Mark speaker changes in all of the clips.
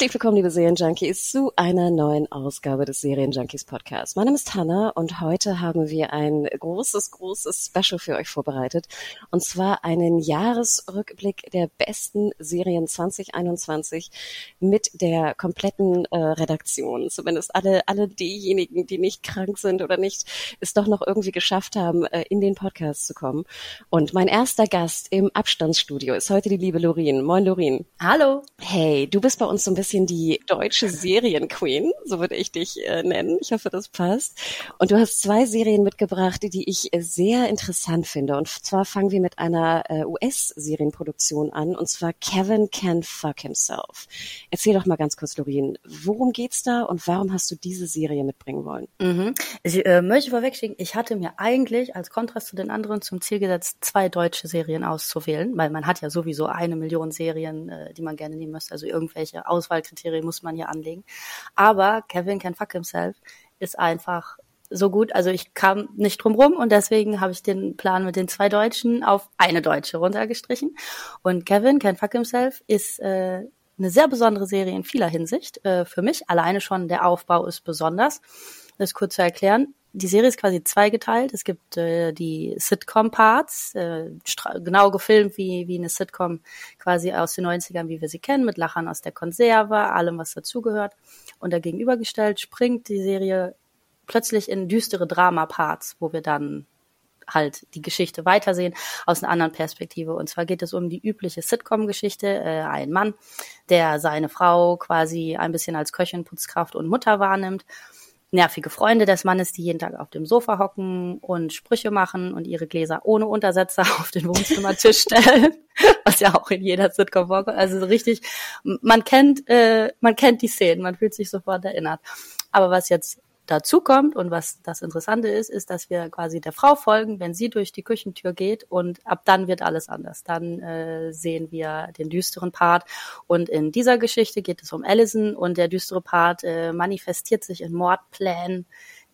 Speaker 1: Herzlich willkommen, liebe Serienjunkies, zu einer neuen Ausgabe des Serienjunkies Podcasts. Mein Name ist Hanna und heute haben wir ein großes, großes Special für euch vorbereitet. Und zwar einen Jahresrückblick der besten Serien 2021 mit der kompletten äh, Redaktion. Zumindest alle, alle diejenigen, die nicht krank sind oder nicht es doch noch irgendwie geschafft haben, äh, in den Podcast zu kommen. Und mein erster Gast im Abstandsstudio ist heute die liebe Lorin. Moin, Lorin.
Speaker 2: Hallo.
Speaker 1: Hey, du bist bei uns so ein bisschen die deutsche Serienqueen, so würde ich dich äh, nennen. Ich hoffe, das passt. Und du hast zwei Serien mitgebracht, die ich äh, sehr interessant finde. Und zwar fangen wir mit einer äh, US-Serienproduktion an, und zwar Kevin Can Fuck Himself. Erzähl doch mal ganz kurz, Lorin, worum geht's da und warum hast du diese Serie mitbringen wollen?
Speaker 2: Mhm. Ich äh, möchte vorwegschicken, ich hatte mir eigentlich als Kontrast zu den anderen zum Ziel gesetzt, zwei deutsche Serien auszuwählen, weil man hat ja sowieso eine Million Serien, äh, die man gerne nehmen müsste, also irgendwelche Auswahlkriterien muss man hier anlegen. Aber Kevin Can Fuck Himself ist einfach so gut. Also ich kam nicht drum rum und deswegen habe ich den Plan mit den zwei Deutschen auf eine Deutsche runtergestrichen. Und Kevin Can Fuck Himself ist äh, eine sehr besondere Serie in vieler Hinsicht. Äh, für mich alleine schon der Aufbau ist besonders. Das kurz zu erklären. Die Serie ist quasi zweigeteilt. Es gibt äh, die Sitcom-Parts, äh, genau gefilmt wie, wie eine Sitcom quasi aus den 90ern, wie wir sie kennen, mit Lachern aus der Konserve, allem, was dazugehört. Und dagegenübergestellt springt die Serie plötzlich in düstere Drama-Parts, wo wir dann halt die Geschichte weitersehen aus einer anderen Perspektive. Und zwar geht es um die übliche Sitcom-Geschichte. Äh, ein Mann, der seine Frau quasi ein bisschen als Köchin, Putzkraft und Mutter wahrnimmt nervige Freunde des Mannes, die jeden Tag auf dem Sofa hocken und Sprüche machen und ihre Gläser ohne Untersetzer auf den Wohnzimmertisch stellen, was ja auch in jeder Sitcom vorkommt. Also so richtig, man kennt, äh, man kennt die Szenen, man fühlt sich sofort erinnert. Aber was jetzt dazu kommt und was das Interessante ist, ist, dass wir quasi der Frau folgen, wenn sie durch die Küchentür geht und ab dann wird alles anders. Dann äh, sehen wir den düsteren Part und in dieser Geschichte geht es um Allison und der düstere Part äh, manifestiert sich in Mordplänen,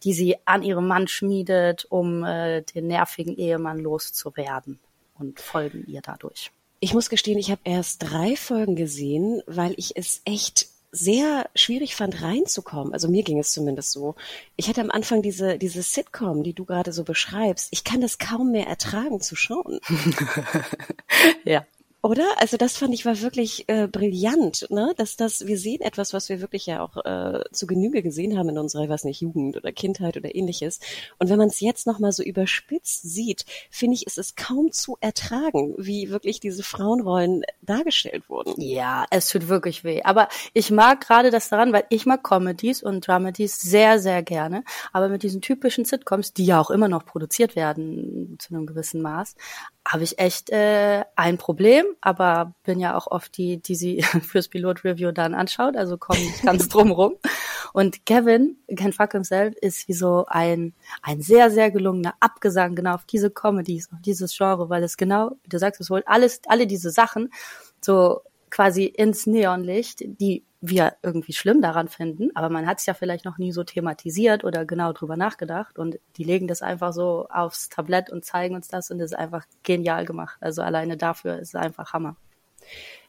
Speaker 2: die sie an ihrem Mann schmiedet, um äh, den nervigen Ehemann loszuwerden und folgen ihr dadurch.
Speaker 1: Ich muss gestehen, ich habe erst drei Folgen gesehen, weil ich es echt sehr schwierig fand, reinzukommen. Also mir ging es zumindest so. Ich hatte am Anfang diese, diese Sitcom, die du gerade so beschreibst. Ich kann das kaum mehr ertragen zu schauen.
Speaker 2: ja.
Speaker 1: Oder? Also das fand ich war wirklich äh, brillant, ne? Dass das, wir sehen etwas, was wir wirklich ja auch äh, zu Genüge gesehen haben in unserer, was nicht, Jugend oder Kindheit oder ähnliches. Und wenn man es jetzt nochmal so überspitzt sieht, finde ich, ist es kaum zu ertragen, wie wirklich diese Frauenrollen dargestellt wurden.
Speaker 2: Ja, es tut wirklich weh. Aber ich mag gerade das daran, weil ich mag Comedies und Dramedies sehr, sehr gerne. Aber mit diesen typischen Sitcoms, die ja auch immer noch produziert werden zu einem gewissen Maß, habe ich echt äh, ein Problem, aber bin ja auch oft die, die sie fürs Pilot-Review dann anschaut, also komme ich ganz drum rum. Und Kevin, Ken Fuck himself, ist wie so ein, ein sehr, sehr gelungener Abgesang genau auf diese Comedies, auf dieses Genre, weil es genau, wie du sagst, es holt alles, alle diese Sachen so quasi ins Neonlicht, die wir irgendwie schlimm daran finden, aber man hat es ja vielleicht noch nie so thematisiert oder genau drüber nachgedacht und die legen das einfach so aufs Tablett und zeigen uns das und das ist einfach genial gemacht. Also alleine dafür ist es einfach Hammer.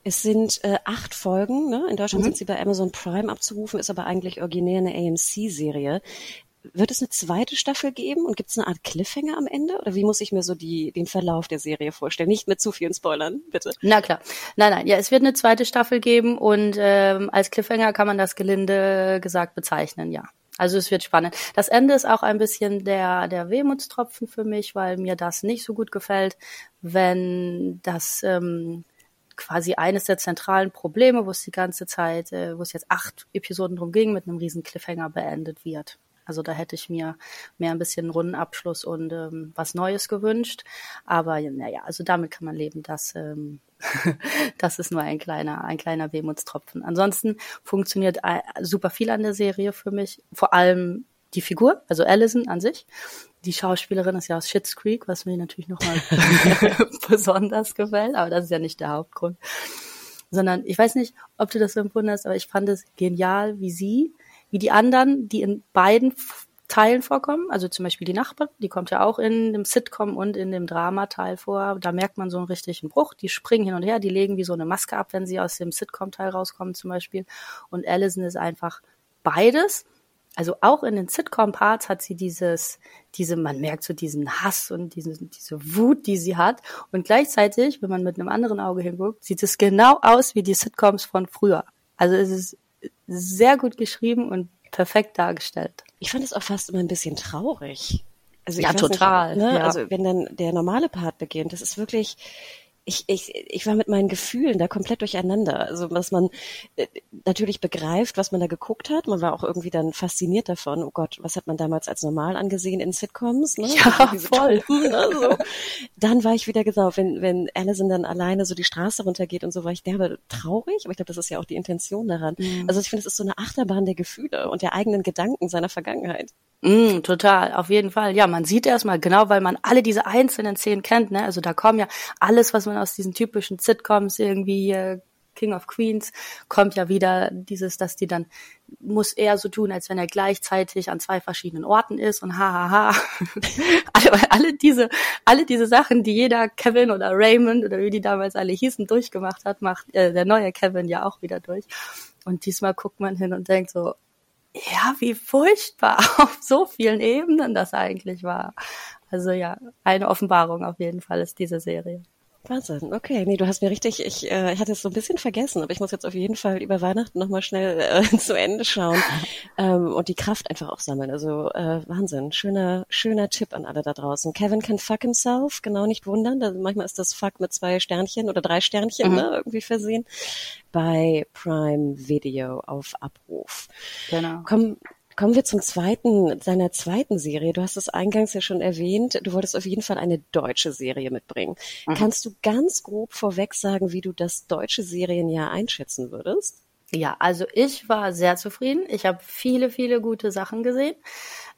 Speaker 1: Es sind äh, acht Folgen, ne? in Deutschland mhm. sind sie bei Amazon Prime abzurufen, ist aber eigentlich originär eine AMC-Serie. Wird es eine zweite Staffel geben und gibt es eine Art Cliffhanger am Ende? Oder wie muss ich mir so die, den Verlauf der Serie vorstellen? Nicht mit zu vielen Spoilern, bitte.
Speaker 2: Na klar. Nein, nein, ja, es wird eine zweite Staffel geben und ähm, als Cliffhanger kann man das gelinde gesagt bezeichnen, ja. Also es wird spannend. Das Ende ist auch ein bisschen der, der Wehmutstropfen für mich, weil mir das nicht so gut gefällt, wenn das ähm, quasi eines der zentralen Probleme, wo es die ganze Zeit, äh, wo es jetzt acht Episoden drum ging, mit einem riesen Cliffhanger beendet wird. Also da hätte ich mir mehr ein bisschen Rundenabschluss und ähm, was Neues gewünscht. Aber naja, also damit kann man leben, dass ähm, das ist nur ein kleiner, ein kleiner Wehmutstropfen. Ansonsten funktioniert äh, super viel an der Serie für mich. Vor allem die Figur, also Allison an sich. Die Schauspielerin ist ja aus Schitt's Creek, was mir natürlich nochmal besonders gefällt, aber das ist ja nicht der Hauptgrund. Sondern ich weiß nicht, ob du das empfunden hast, aber ich fand es genial, wie sie, wie die anderen, die in beiden Teilen vorkommen. Also zum Beispiel die Nachbarin, die kommt ja auch in dem Sitcom und in dem Drama-Teil vor. Da merkt man so einen richtigen Bruch. Die springen hin und her, die legen wie so eine Maske ab, wenn sie aus dem Sitcom-Teil rauskommen zum Beispiel. Und Allison ist einfach beides. Also auch in den Sitcom-Parts hat sie dieses, diese, man merkt so diesen Hass und diese, diese Wut, die sie hat. Und gleichzeitig, wenn man mit einem anderen Auge hinguckt, sieht es genau aus wie die Sitcoms von früher. Also es ist sehr gut geschrieben und perfekt dargestellt.
Speaker 1: Ich fand es auch fast immer ein bisschen traurig.
Speaker 2: Also ja, total.
Speaker 1: Nicht, ne?
Speaker 2: ja.
Speaker 1: Also wenn dann der normale Part beginnt, das ist wirklich, ich, ich, ich war mit meinen Gefühlen da komplett durcheinander. Also was man äh, natürlich begreift, was man da geguckt hat. Man war auch irgendwie dann fasziniert davon. Oh Gott, was hat man damals als normal angesehen in Sitcoms? Ne?
Speaker 2: Ja, voll.
Speaker 1: Truppen, ne? so. Dann war ich wieder genau, wenn, wenn Alison dann alleine so die Straße runtergeht und so, war ich derbe traurig. Aber ich glaube, das ist ja auch die Intention daran. Mhm. Also ich finde, es ist so eine Achterbahn der Gefühle und der eigenen Gedanken seiner Vergangenheit.
Speaker 2: Mm, total, auf jeden Fall. Ja, man sieht erstmal genau, weil man alle diese einzelnen Szenen kennt, ne? Also da kommen ja alles, was man aus diesen typischen Sitcoms irgendwie äh, King of Queens kommt ja wieder dieses, dass die dann muss er so tun, als wenn er gleichzeitig an zwei verschiedenen Orten ist und hahaha. alle, alle diese, alle diese Sachen, die jeder Kevin oder Raymond oder wie die damals alle hießen, durchgemacht hat, macht äh, der neue Kevin ja auch wieder durch. Und diesmal guckt man hin und denkt so, ja, wie furchtbar auf so vielen Ebenen das eigentlich war. Also ja, eine Offenbarung auf jeden Fall ist diese Serie.
Speaker 1: Wahnsinn, okay. Nee, du hast mir richtig, ich, äh, ich hatte es so ein bisschen vergessen, aber ich muss jetzt auf jeden Fall über Weihnachten nochmal schnell äh, zu Ende schauen ähm, und die Kraft einfach auch sammeln. Also äh, Wahnsinn, schöner, schöner Tipp an alle da draußen. Kevin can fuck himself, genau nicht wundern. Da, manchmal ist das Fuck mit zwei Sternchen oder drei Sternchen mhm. ne, irgendwie versehen. Bei Prime Video auf Abruf.
Speaker 2: Genau.
Speaker 1: Komm, Kommen wir zum zweiten, seiner zweiten Serie. Du hast es eingangs ja schon erwähnt. Du wolltest auf jeden Fall eine deutsche Serie mitbringen. Mhm. Kannst du ganz grob vorweg sagen, wie du das deutsche Serienjahr einschätzen würdest?
Speaker 2: Ja, also ich war sehr zufrieden. Ich habe viele, viele gute Sachen gesehen.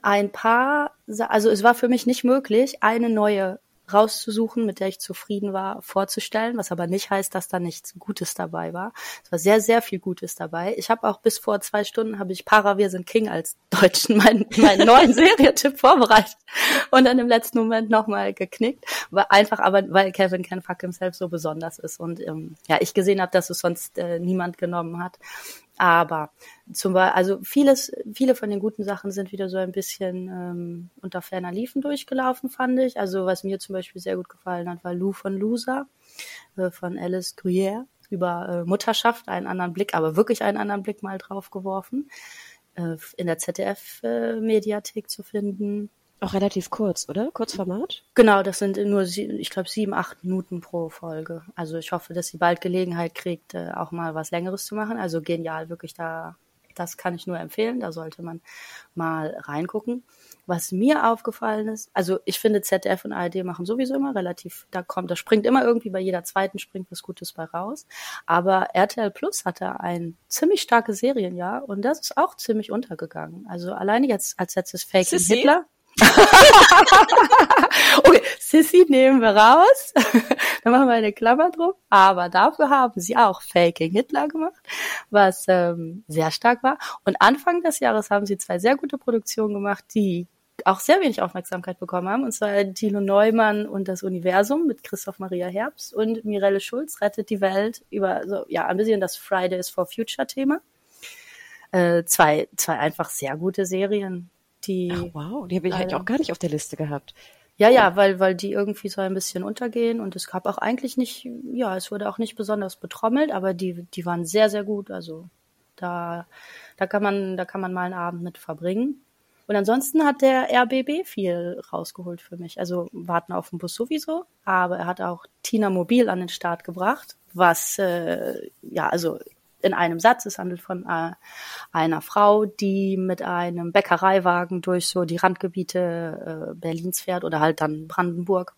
Speaker 2: Ein paar, also es war für mich nicht möglich, eine neue rauszusuchen, mit der ich zufrieden war, vorzustellen, was aber nicht heißt, dass da nichts Gutes dabei war. Es war sehr, sehr viel Gutes dabei. Ich habe auch bis vor zwei Stunden habe ich Para Wir sind King als Deutschen meinen, meinen neuen Serietipp vorbereitet und dann im letzten Moment nochmal geknickt. War einfach aber, weil Kevin Can Fuck Himself so besonders ist und ähm, ja, ich gesehen habe, dass es sonst äh, niemand genommen hat. Aber zum Beispiel, also vieles, viele von den guten Sachen sind wieder so ein bisschen ähm, unter ferner Liefen durchgelaufen, fand ich. Also was mir zum Beispiel sehr gut gefallen hat, war Lou von Loser äh, von Alice Gruyère über äh, Mutterschaft, einen anderen Blick, aber wirklich einen anderen Blick mal drauf geworfen. Äh, in der ZDF-Mediathek äh, zu finden.
Speaker 1: Auch relativ kurz, oder? Kurzformat?
Speaker 2: Genau, das sind nur, ich glaube, sieben, acht Minuten pro Folge. Also ich hoffe, dass sie bald Gelegenheit kriegt, äh, auch mal was Längeres zu machen. Also genial, wirklich da, das kann ich nur empfehlen. Da sollte man mal reingucken. Was mir aufgefallen ist, also ich finde ZDF und ARD machen sowieso immer relativ, da kommt, da springt immer irgendwie bei jeder zweiten springt was Gutes bei raus. Aber RTL Plus hatte ein ziemlich starkes Serienjahr und das ist auch ziemlich untergegangen. Also alleine jetzt als letztes Fake Hitler. okay, Sissy nehmen wir raus. Dann machen wir eine Klammer drum. Aber dafür haben sie auch Faking Hitler gemacht, was ähm, sehr stark war. Und Anfang des Jahres haben sie zwei sehr gute Produktionen gemacht, die auch sehr wenig Aufmerksamkeit bekommen haben. Und zwar Thilo Neumann und das Universum mit Christoph Maria Herbst und Mirelle Schulz rettet die Welt über so, ja, ein bisschen das Fridays for Future Thema. Äh, zwei, zwei einfach sehr gute Serien die.
Speaker 1: Ach, wow, die habe ich eigentlich auch gar nicht auf der Liste gehabt.
Speaker 2: Ja, ja, weil, weil die irgendwie so ein bisschen untergehen und es gab auch eigentlich nicht, ja, es wurde auch nicht besonders betrommelt, aber die, die waren sehr, sehr gut. Also da, da kann man, da kann man mal einen Abend mit verbringen. Und ansonsten hat der RBB viel rausgeholt für mich. Also warten auf den Bus sowieso, aber er hat auch Tina Mobil an den Start gebracht, was äh, ja also in einem Satz. Es handelt von äh, einer Frau, die mit einem Bäckereiwagen durch so die Randgebiete äh, Berlins fährt oder halt dann Brandenburg,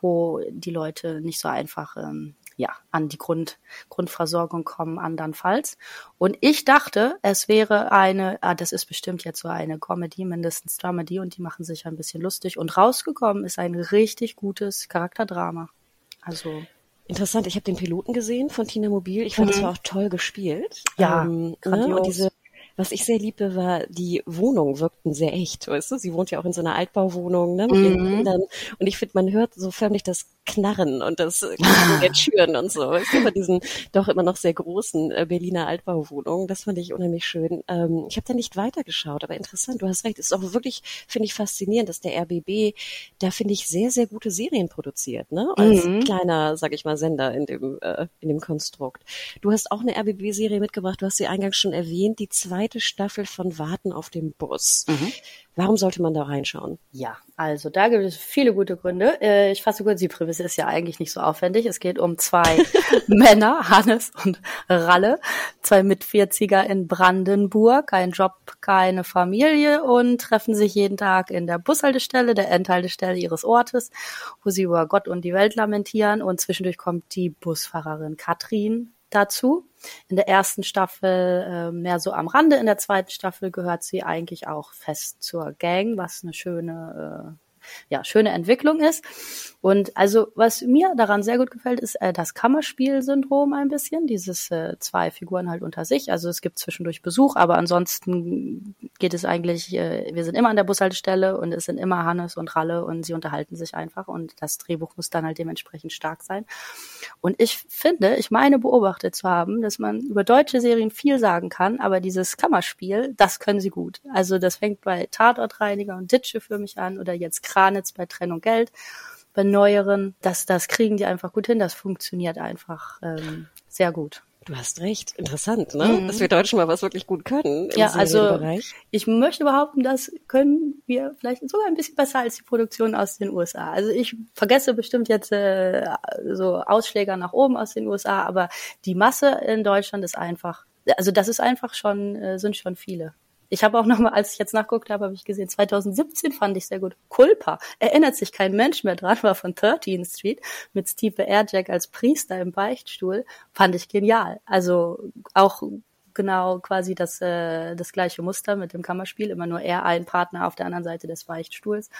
Speaker 2: wo die Leute nicht so einfach ähm, ja, an die Grund, Grundversorgung kommen andernfalls. Und ich dachte, es wäre eine, ah, das ist bestimmt jetzt so eine Comedy, mindestens Dramedy und die machen sich ein bisschen lustig. Und rausgekommen ist ein richtig gutes Charakterdrama. Also
Speaker 1: Interessant, ich habe den Piloten gesehen von Tina Mobil. Ich fand, mhm. das war auch toll gespielt.
Speaker 2: Ja, ähm,
Speaker 1: ne? Und diese was ich sehr liebte, war, die Wohnungen wirkten sehr echt, weißt du? Sie wohnt ja auch in so einer Altbauwohnung, ne, mit mhm. ihren Kindern. Und ich finde, man hört so förmlich das Knarren und das Knarren der Türen und so. Weißt du, bei diesen doch immer noch sehr großen äh, Berliner Altbauwohnungen. Das fand ich unheimlich schön. Ähm, ich habe da nicht weitergeschaut, aber interessant, du hast recht. Es ist auch wirklich, finde ich, faszinierend, dass der RBB da, finde ich, sehr, sehr gute Serien produziert, ne? Als mhm. kleiner, sag ich mal, Sender in dem, äh, in dem Konstrukt. Du hast auch eine RBB-Serie mitgebracht, du hast sie eingangs schon erwähnt, die zweite Staffel von Warten auf dem Bus. Mhm. Warum sollte man da reinschauen?
Speaker 2: Ja, also da gibt es viele gute Gründe. Äh, ich fasse kurz, die Prämisse ist ja eigentlich nicht so aufwendig. Es geht um zwei Männer, Hannes und Ralle, zwei Mitvierziger in Brandenburg, kein Job, keine Familie und treffen sich jeden Tag in der Bushaltestelle, der Endhaltestelle ihres Ortes, wo sie über Gott und die Welt lamentieren und zwischendurch kommt die Busfahrerin Katrin dazu. In der ersten Staffel äh, mehr so am Rande, in der zweiten Staffel gehört sie eigentlich auch fest zur Gang, was eine schöne äh, ja, schöne Entwicklung ist. Und also, was mir daran sehr gut gefällt, ist äh, das Kammerspiel-Syndrom ein bisschen, dieses äh, zwei Figuren halt unter sich. Also es gibt zwischendurch Besuch, aber ansonsten geht es eigentlich, äh, wir sind immer an der Bushaltestelle und es sind immer Hannes und Ralle und sie unterhalten sich einfach und das Drehbuch muss dann halt dementsprechend stark sein. Und ich finde, ich meine beobachtet zu haben, dass man über deutsche Serien viel sagen kann, aber dieses Kammerspiel, das können sie gut. Also das fängt bei Tatortreiniger und Ditsche für mich an oder jetzt Kranitz bei Trennung Geld, bei neueren, das, das kriegen die einfach gut hin, das funktioniert einfach ähm, sehr gut.
Speaker 1: Du hast recht, interessant, ne? Mhm. Dass wir Deutschen mal was wirklich gut können.
Speaker 2: Im ja, also ich möchte behaupten, das können wir vielleicht sogar ein bisschen besser als die Produktion aus den USA. Also ich vergesse bestimmt jetzt äh, so Ausschläger nach oben aus den USA, aber die Masse in Deutschland ist einfach, also das ist einfach schon, äh, sind schon viele. Ich habe auch nochmal, als ich jetzt nachgeguckt habe, habe ich gesehen, 2017 fand ich sehr gut. Culpa. Erinnert sich kein Mensch mehr dran, war von 13th Street mit Steve Airjack als Priester im Beichtstuhl. Fand ich genial. Also auch genau quasi das, äh, das gleiche Muster mit dem Kammerspiel, immer nur er ein Partner auf der anderen Seite des Beichtstuhls.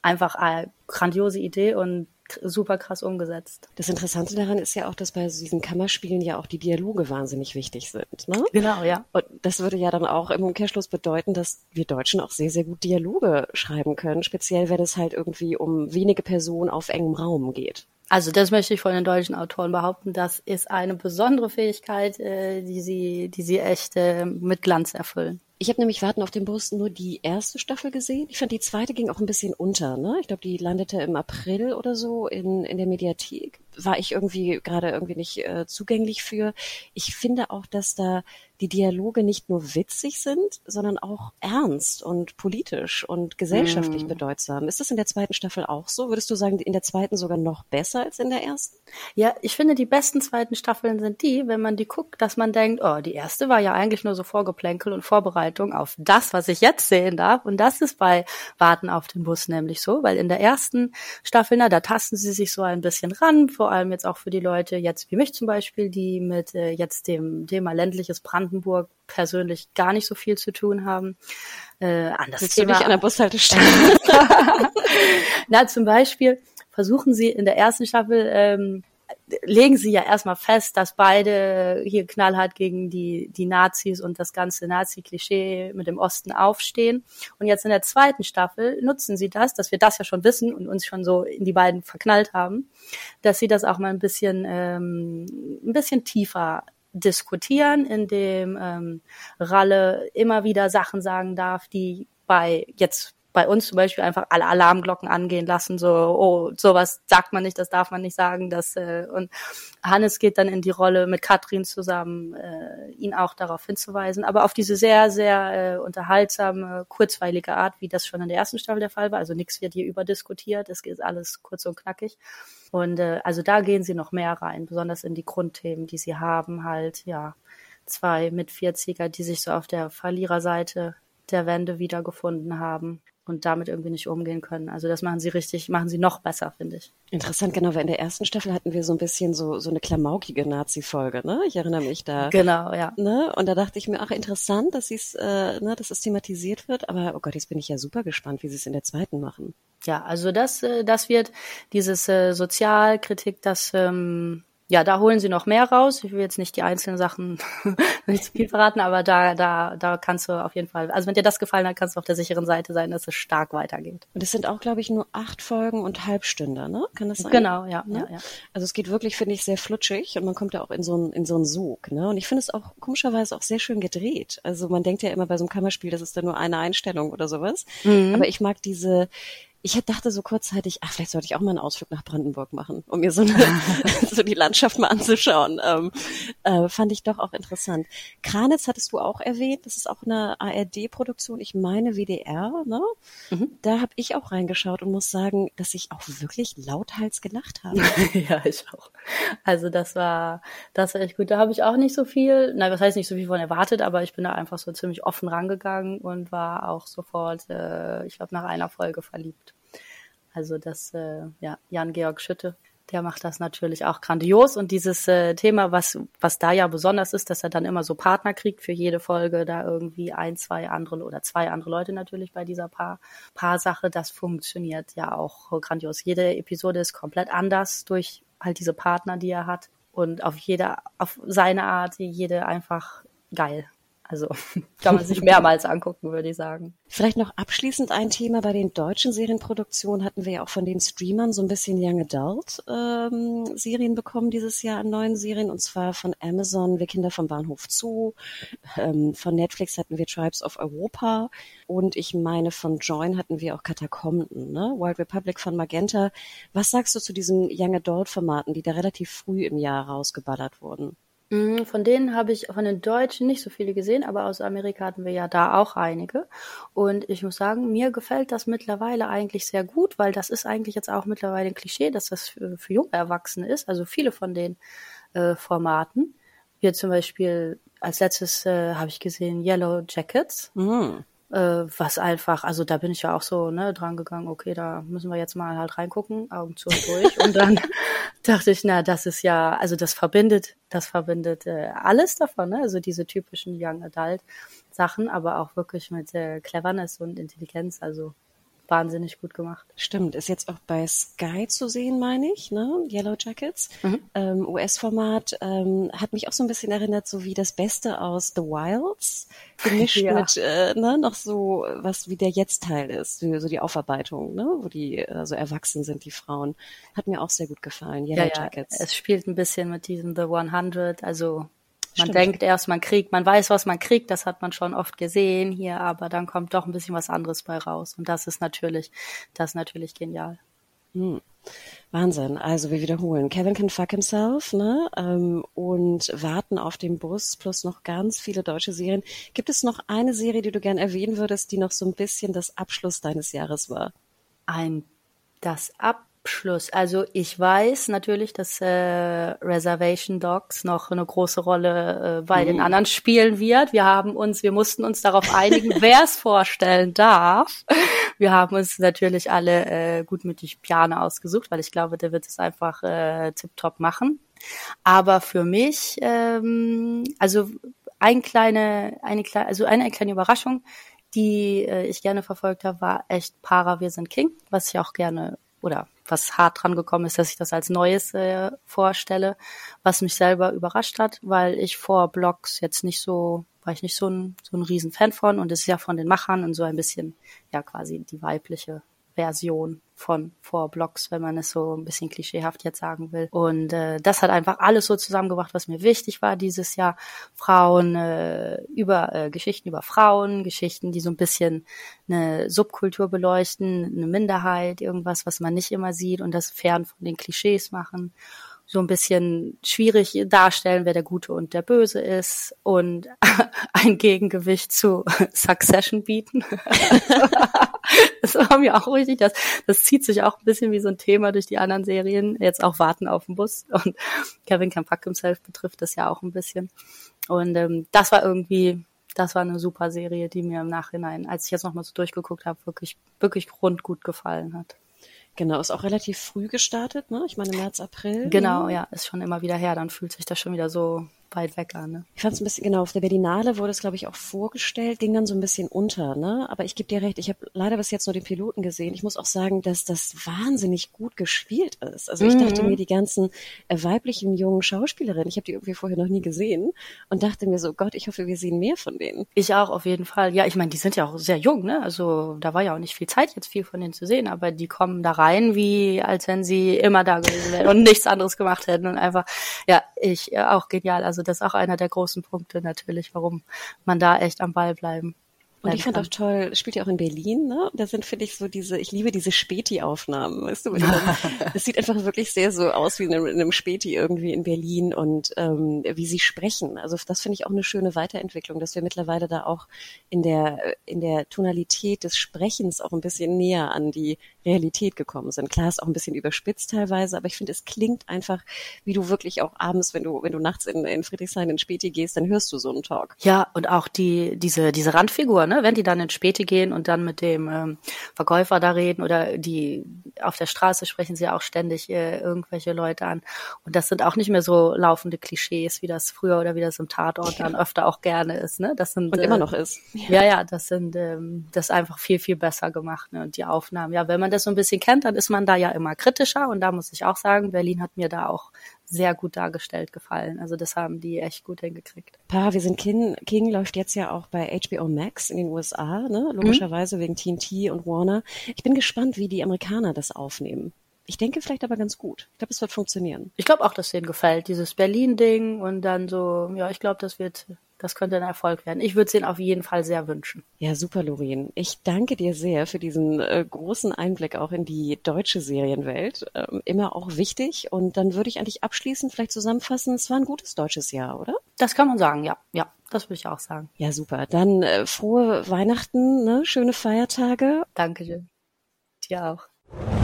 Speaker 2: Einfach eine grandiose Idee und super krass umgesetzt.
Speaker 1: Das Interessante daran ist ja auch, dass bei diesen Kammerspielen ja auch die Dialoge wahnsinnig wichtig sind. Ne?
Speaker 2: Genau, ja.
Speaker 1: Und das würde ja dann auch im Umkehrschluss bedeuten, dass wir Deutschen auch sehr, sehr gut Dialoge schreiben können, speziell wenn es halt irgendwie um wenige Personen auf engem Raum geht.
Speaker 2: Also das möchte ich von den deutschen Autoren behaupten. Das ist eine besondere Fähigkeit, äh, die sie, die sie echt äh, mit Glanz erfüllen.
Speaker 1: Ich habe nämlich Warten auf den Bus nur die erste Staffel gesehen. Ich fand, die zweite ging auch ein bisschen unter. Ne? Ich glaube, die landete im April oder so in, in der Mediathek. War ich irgendwie gerade irgendwie nicht äh, zugänglich für. Ich finde auch, dass da die Dialoge nicht nur witzig sind, sondern auch ernst und politisch und gesellschaftlich mm. bedeutsam. Ist das in der zweiten Staffel auch so? Würdest du sagen, in der zweiten sogar noch besser als in der ersten?
Speaker 2: Ja, ich finde, die besten zweiten Staffeln sind die, wenn man die guckt, dass man denkt, oh, die erste war ja eigentlich nur so Vorgeplänkel und Vorbereitung auf das, was ich jetzt sehen darf. Und das ist bei Warten auf den Bus nämlich so, weil in der ersten Staffel, na, da tasten sie sich so ein bisschen ran, vor allem jetzt auch für die Leute jetzt wie mich zum Beispiel, die mit äh, jetzt dem Thema ländliches Brand Brandenburg persönlich gar nicht so viel zu tun haben.
Speaker 1: Äh, an das Willst Thema. Du nicht an der Bushaltestelle?
Speaker 2: Na, zum Beispiel versuchen sie in der ersten Staffel ähm, legen sie ja erstmal fest, dass beide hier knallhart gegen die, die Nazis und das ganze Nazi-Klischee mit dem Osten aufstehen. Und jetzt in der zweiten Staffel nutzen sie das, dass wir das ja schon wissen und uns schon so in die beiden verknallt haben, dass sie das auch mal ein bisschen, ähm, ein bisschen tiefer diskutieren, in dem ähm, Ralle immer wieder Sachen sagen darf, die bei jetzt bei uns zum Beispiel einfach alle Alarmglocken angehen lassen, so, oh, sowas sagt man nicht, das darf man nicht sagen, das, äh, und Hannes geht dann in die Rolle mit Katrin zusammen, äh, ihn auch darauf hinzuweisen, aber auf diese sehr, sehr äh, unterhaltsame, kurzweilige Art, wie das schon in der ersten Staffel der Fall war, also nichts wird hier überdiskutiert, es geht alles kurz und knackig. Und äh, also da gehen sie noch mehr rein, besonders in die Grundthemen, die sie haben, halt, ja, zwei mit 40er, die sich so auf der Verliererseite der Wände wiedergefunden haben und damit irgendwie nicht umgehen können. Also das machen sie richtig, machen sie noch besser, finde ich.
Speaker 1: Interessant, genau, weil in der ersten Staffel hatten wir so ein bisschen so, so eine klamaukige Nazi-Folge, ne? Ich erinnere mich da.
Speaker 2: Genau, ja.
Speaker 1: Ne? Und da dachte ich mir, ach, interessant, dass es, äh, ne, dass es thematisiert wird, aber oh Gott, jetzt bin ich ja super gespannt, wie sie es in der zweiten machen.
Speaker 2: Ja, also das, äh, das wird dieses äh, Sozialkritik, das ähm, ja, da holen sie noch mehr raus. Ich will jetzt nicht die einzelnen Sachen nicht zu viel verraten, aber da, da, da kannst du auf jeden Fall, also wenn dir das gefallen hat, kannst du auf der sicheren Seite sein, dass es stark weitergeht.
Speaker 1: Und es sind auch, glaube ich, nur acht Folgen und Halbstünder, ne? Kann das sein?
Speaker 2: Genau, ja,
Speaker 1: ne?
Speaker 2: ja, ja.
Speaker 1: Also es geht wirklich, finde ich, sehr flutschig und man kommt ja auch in so einen, in so einen Sog, ne? Und ich finde es auch komischerweise auch sehr schön gedreht. Also man denkt ja immer bei so einem Kammerspiel, das ist da nur eine Einstellung oder sowas. Mhm. Aber ich mag diese, ich dachte so kurzzeitig, ach, vielleicht sollte ich auch mal einen Ausflug nach Brandenburg machen, um mir so, eine, so die Landschaft mal anzuschauen. Ähm, äh, fand ich doch auch interessant. Kranitz hattest du auch erwähnt, das ist auch eine ARD-Produktion, ich meine WDR, ne? Mhm. Da habe ich auch reingeschaut und muss sagen, dass ich auch wirklich lauthals gelacht habe.
Speaker 2: ja, ich auch. Also das war, das war echt gut. Da habe ich auch nicht so viel, nein, was heißt nicht so viel von erwartet, aber ich bin da einfach so ziemlich offen rangegangen und war auch sofort, äh, ich glaube, nach einer Folge verliebt. Also das, äh, ja, Jan-Georg Schütte, der macht das natürlich auch grandios. Und dieses äh, Thema, was, was da ja besonders ist, dass er dann immer so Partner kriegt für jede Folge, da irgendwie ein, zwei andere oder zwei andere Leute natürlich bei dieser Paar, Paar-Sache, das funktioniert ja auch grandios. Jede Episode ist komplett anders durch halt diese Partner, die er hat. Und auf jede, auf seine Art, jede einfach geil. Also kann man sich mehrmals angucken, würde ich sagen.
Speaker 1: Vielleicht noch abschließend ein Thema bei den deutschen Serienproduktionen hatten wir ja auch von den Streamern so ein bisschen Young Adult ähm, Serien bekommen dieses Jahr an neuen Serien und zwar von Amazon Wir Kinder vom Bahnhof Zoo, ähm, von Netflix hatten wir Tribes of Europa und ich meine von Join hatten wir auch Katakomben, ne? Wild Republic von Magenta. Was sagst du zu diesen Young Adult Formaten, die da relativ früh im Jahr rausgeballert wurden?
Speaker 2: Mhm, von denen habe ich von den Deutschen nicht so viele gesehen, aber aus Amerika hatten wir ja da auch einige. Und ich muss sagen, mir gefällt das mittlerweile eigentlich sehr gut, weil das ist eigentlich jetzt auch mittlerweile ein Klischee, dass das für, für junge Erwachsene ist. Also viele von den äh, Formaten. Wie zum Beispiel als letztes äh, habe ich gesehen Yellow Jackets. Mhm äh, was einfach, also da bin ich ja auch so ne, dran gegangen, okay, da müssen wir jetzt mal halt reingucken, Augen zu und durch. und dann dachte ich, na, das ist ja, also das verbindet, das verbindet äh, alles davon, ne? also diese typischen Young Adult Sachen, aber auch wirklich mit äh, Cleverness und Intelligenz, also wahnsinnig gut gemacht.
Speaker 1: Stimmt, ist jetzt auch bei Sky zu sehen, meine ich, ne? Yellow Jackets. Mhm. Ähm, US-Format ähm, hat mich auch so ein bisschen erinnert, so wie das Beste aus The Wilds, gemischt ja. mit äh, ne, noch so was wie der Jetzt-Teil ist, so, so die Aufarbeitung, ne? wo die äh, so erwachsen sind, die Frauen. Hat mir auch sehr gut gefallen, Yellow ja, Jackets.
Speaker 2: Ja. Es spielt ein bisschen mit diesem The 100, also man Stimmt. denkt erst, man kriegt, man weiß, was man kriegt, das hat man schon oft gesehen hier, aber dann kommt doch ein bisschen was anderes bei raus. Und das ist natürlich, das ist natürlich genial.
Speaker 1: Hm. Wahnsinn. Also wir wiederholen. Kevin can fuck himself, ne? Ähm, und warten auf den Bus plus noch ganz viele deutsche Serien. Gibt es noch eine Serie, die du gern erwähnen würdest, die noch so ein bisschen das Abschluss deines Jahres war?
Speaker 2: Ein das Ab Abschluss. Also ich weiß natürlich, dass äh, Reservation Dogs noch eine große Rolle äh, bei mhm. den anderen spielen wird. Wir haben uns, wir mussten uns darauf einigen, wer es vorstellen darf. Wir haben uns natürlich alle äh, gutmütig Piane ausgesucht, weil ich glaube, der wird es einfach äh, tipptopp machen. Aber für mich, ähm, also ein kleine, eine kleine, also eine kleine Überraschung, die äh, ich gerne verfolgt habe, war echt Para, wir sind King, was ich auch gerne oder was hart dran gekommen ist, dass ich das als Neues äh, vorstelle, was mich selber überrascht hat, weil ich vor Blogs jetzt nicht so, war ich nicht so ein, so ein riesen Fan von und es ist ja von den Machern und so ein bisschen, ja quasi die weibliche Version von vor Blogs, wenn man es so ein bisschen klischeehaft jetzt sagen will. Und äh, das hat einfach alles so zusammengebracht, was mir wichtig war dieses Jahr. Frauen äh, über äh, Geschichten über Frauen, Geschichten, die so ein bisschen eine Subkultur beleuchten, eine Minderheit, irgendwas, was man nicht immer sieht und das fern von den Klischees machen so ein bisschen schwierig darstellen, wer der Gute und der Böse ist und ein Gegengewicht zu Succession bieten. das war mir auch richtig, das, das zieht sich auch ein bisschen wie so ein Thema durch die anderen Serien, jetzt auch Warten auf den Bus und Kevin Can Fuck Himself betrifft das ja auch ein bisschen. Und ähm, das war irgendwie, das war eine super Serie, die mir im Nachhinein, als ich jetzt nochmal so durchgeguckt habe, wirklich, wirklich grundgut gefallen hat.
Speaker 1: Genau, ist auch relativ früh gestartet, ne? Ich meine März, April.
Speaker 2: Genau,
Speaker 1: ne?
Speaker 2: ja, ist schon immer wieder her. Dann fühlt sich das schon wieder so weit weg an. Ne?
Speaker 1: Ich fand es ein bisschen, genau, auf der Berlinale wurde es, glaube ich, auch vorgestellt, ging dann so ein bisschen unter, ne? Aber ich gebe dir recht, ich habe leider bis jetzt nur den Piloten gesehen. Ich muss auch sagen, dass das wahnsinnig gut gespielt ist. Also ich mhm. dachte mir, die ganzen äh, weiblichen jungen Schauspielerinnen, ich habe die irgendwie vorher noch nie gesehen und dachte mir so, Gott, ich hoffe, wir sehen mehr von denen.
Speaker 2: Ich auch, auf jeden Fall. Ja, ich meine, die sind ja auch sehr jung, ne? Also da war ja auch nicht viel Zeit, jetzt viel von denen zu sehen, aber die kommen da rein, wie als wenn sie immer da gewesen wären und nichts anderes gemacht hätten und einfach, ja, ich äh, auch genial. Also das ist auch einer der großen Punkte natürlich, warum man da echt am Ball bleiben
Speaker 1: und ich fand auch toll, spielt ja auch in Berlin, ne? Da sind, finde ich, so diese, ich liebe diese Späti-Aufnahmen, weißt du? Es sieht einfach wirklich sehr so aus wie in einem, in einem Späti irgendwie in Berlin und ähm, wie sie sprechen. Also das finde ich auch eine schöne Weiterentwicklung, dass wir mittlerweile da auch in der, in der Tonalität des Sprechens auch ein bisschen näher an die Realität gekommen sind. Klar ist auch ein bisschen überspitzt teilweise, aber ich finde, es klingt einfach, wie du wirklich auch abends, wenn du, wenn du nachts in, in Friedrichshain in Späti gehst, dann hörst du so einen Talk.
Speaker 2: Ja, und auch die, diese, diese Randfigur, ne? wenn die dann in Späti gehen und dann mit dem ähm, Verkäufer da reden oder die auf der Straße sprechen sie auch ständig äh, irgendwelche Leute an. Und das sind auch nicht mehr so laufende Klischees, wie das früher oder wie das im Tatort dann öfter auch gerne ist. Ne? Das sind,
Speaker 1: und
Speaker 2: äh,
Speaker 1: immer noch ist.
Speaker 2: Ja, ja, das sind ähm, das einfach viel, viel besser gemacht. Ne? Und die Aufnahmen, ja, wenn man das so ein bisschen kennt, dann ist man da ja immer kritischer. Und da muss ich auch sagen, Berlin hat mir da auch sehr gut dargestellt gefallen. Also das haben die echt gut hingekriegt.
Speaker 1: Pa, wir sind King, King läuft jetzt ja auch bei HBO Max in den USA, ne? logischerweise mhm. wegen TNT und Warner. Ich bin gespannt, wie die Amerikaner das aufnehmen. Ich denke vielleicht aber ganz gut. Ich glaube, es wird funktionieren.
Speaker 2: Ich glaube auch, dass denen gefällt, dieses Berlin-Ding und dann so, ja, ich glaube, das wird das könnte ein Erfolg werden. Ich würde es Ihnen auf jeden Fall sehr wünschen.
Speaker 1: Ja, super, Lorin. Ich danke dir sehr für diesen äh, großen Einblick auch in die deutsche Serienwelt. Ähm, immer auch wichtig. Und dann würde ich eigentlich abschließend vielleicht zusammenfassen, es war ein gutes deutsches Jahr, oder?
Speaker 2: Das kann man sagen, ja. Ja, das würde ich auch sagen.
Speaker 1: Ja, super. Dann äh, frohe Weihnachten, ne? schöne Feiertage.
Speaker 2: Dankeschön. Dir auch.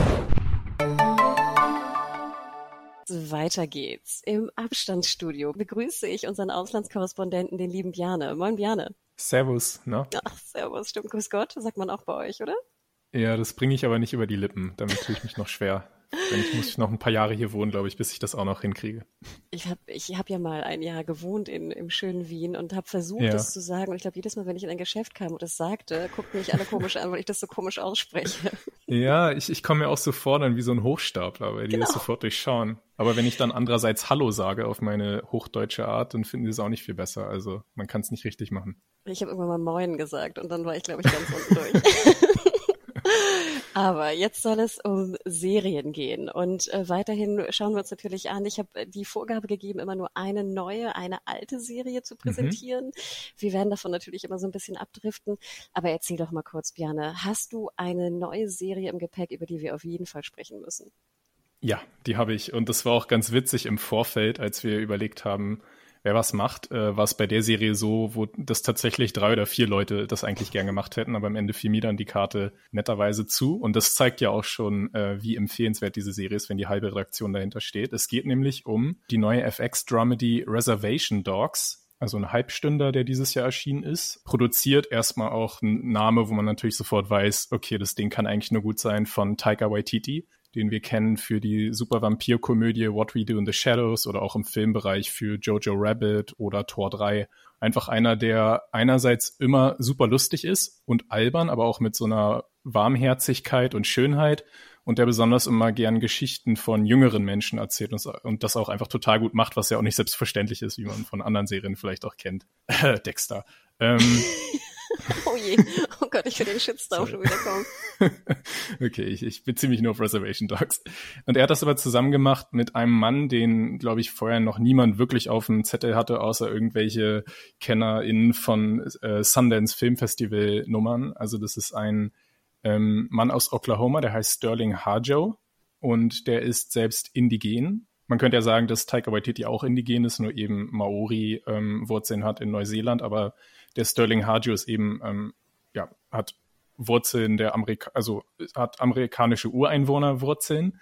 Speaker 1: Weiter geht's. Im Abstandsstudio begrüße ich unseren Auslandskorrespondenten, den lieben Bjane. Moin Bjane.
Speaker 3: Servus, ne?
Speaker 1: Ach, servus, stimmt. Grüß Gott, sagt man auch bei euch, oder?
Speaker 3: Ja, das bringe ich aber nicht über die Lippen. Damit tue ich mich noch schwer. Wenn ich muss noch ein paar Jahre hier wohnen, glaube ich, bis ich das auch noch hinkriege.
Speaker 1: Ich habe ich hab ja mal ein Jahr gewohnt in, im schönen Wien und habe versucht, ja. das zu sagen. Und ich glaube, jedes Mal, wenn ich in ein Geschäft kam und es sagte, guckten mich alle komisch an, weil ich das so komisch ausspreche.
Speaker 3: Ja, ich, ich komme mir auch so vor dann wie so ein Hochstapler, weil die genau. das sofort durchschauen. Aber wenn ich dann andererseits Hallo sage auf meine hochdeutsche Art, dann finden sie es auch nicht viel besser. Also man kann es nicht richtig machen.
Speaker 1: Ich habe irgendwann mal Moin gesagt und dann war ich, glaube ich, ganz unten durch. Aber jetzt soll es um Serien gehen und äh, weiterhin schauen wir uns natürlich an. Ich habe äh, die Vorgabe gegeben, immer nur eine neue, eine alte Serie zu mhm. präsentieren. Mhm. Wir werden davon natürlich immer so ein bisschen abdriften. Aber erzähl doch mal kurz, Bjane, hast du eine neue Serie im Gepäck, über die wir auf jeden Fall sprechen müssen?
Speaker 3: Ja, die habe ich. Und das war auch ganz witzig im Vorfeld, als wir überlegt haben, wer was macht, äh, war es bei der Serie so, wo das tatsächlich drei oder vier Leute das eigentlich gern gemacht hätten, aber am Ende fiel mir dann die Karte netterweise zu. Und das zeigt ja auch schon, äh, wie empfehlenswert diese Serie ist, wenn die halbe Redaktion dahinter steht. Es geht nämlich um die neue FX-Dramedy Reservation Dogs, also ein Halbstünder, der dieses Jahr erschienen ist, produziert erstmal auch ein Name, wo man natürlich sofort weiß, okay, das Ding kann eigentlich nur gut sein von Taika Waititi den wir kennen für die super Vampir-Komödie What We Do in the Shadows oder auch im Filmbereich für Jojo Rabbit oder Tor 3. Einfach einer, der einerseits immer super lustig ist und albern, aber auch mit so einer Warmherzigkeit und Schönheit und der besonders immer gern Geschichten von jüngeren Menschen erzählt und, das auch einfach total gut macht, was ja auch nicht selbstverständlich ist, wie man von anderen Serien vielleicht auch kennt. Dexter. Ähm,
Speaker 1: oh je, oh Gott, ich will den Shitstorm schon wieder kommen.
Speaker 3: okay, ich, ich beziehe mich nur auf Reservation Dogs. Und er hat das aber zusammen gemacht mit einem Mann, den, glaube ich, vorher noch niemand wirklich auf dem Zettel hatte, außer irgendwelche KennerInnen von äh, Sundance Filmfestival Nummern. Also das ist ein ähm, Mann aus Oklahoma, der heißt Sterling Harjo und der ist selbst indigen. Man könnte ja sagen, dass Taika Waititi auch indigen ist, nur eben Maori-Wurzeln ähm, hat in Neuseeland, aber der Sterling Harjo ist eben, ähm, ja, hat Wurzeln der Amerika, also hat amerikanische Ureinwohnerwurzeln.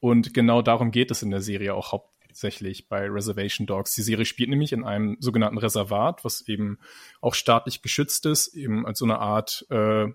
Speaker 3: Und genau darum geht es in der Serie auch haupt hauptsächlich bei Reservation Dogs. Die Serie spielt nämlich in einem sogenannten Reservat, was eben auch staatlich geschützt ist, eben als so eine Art äh,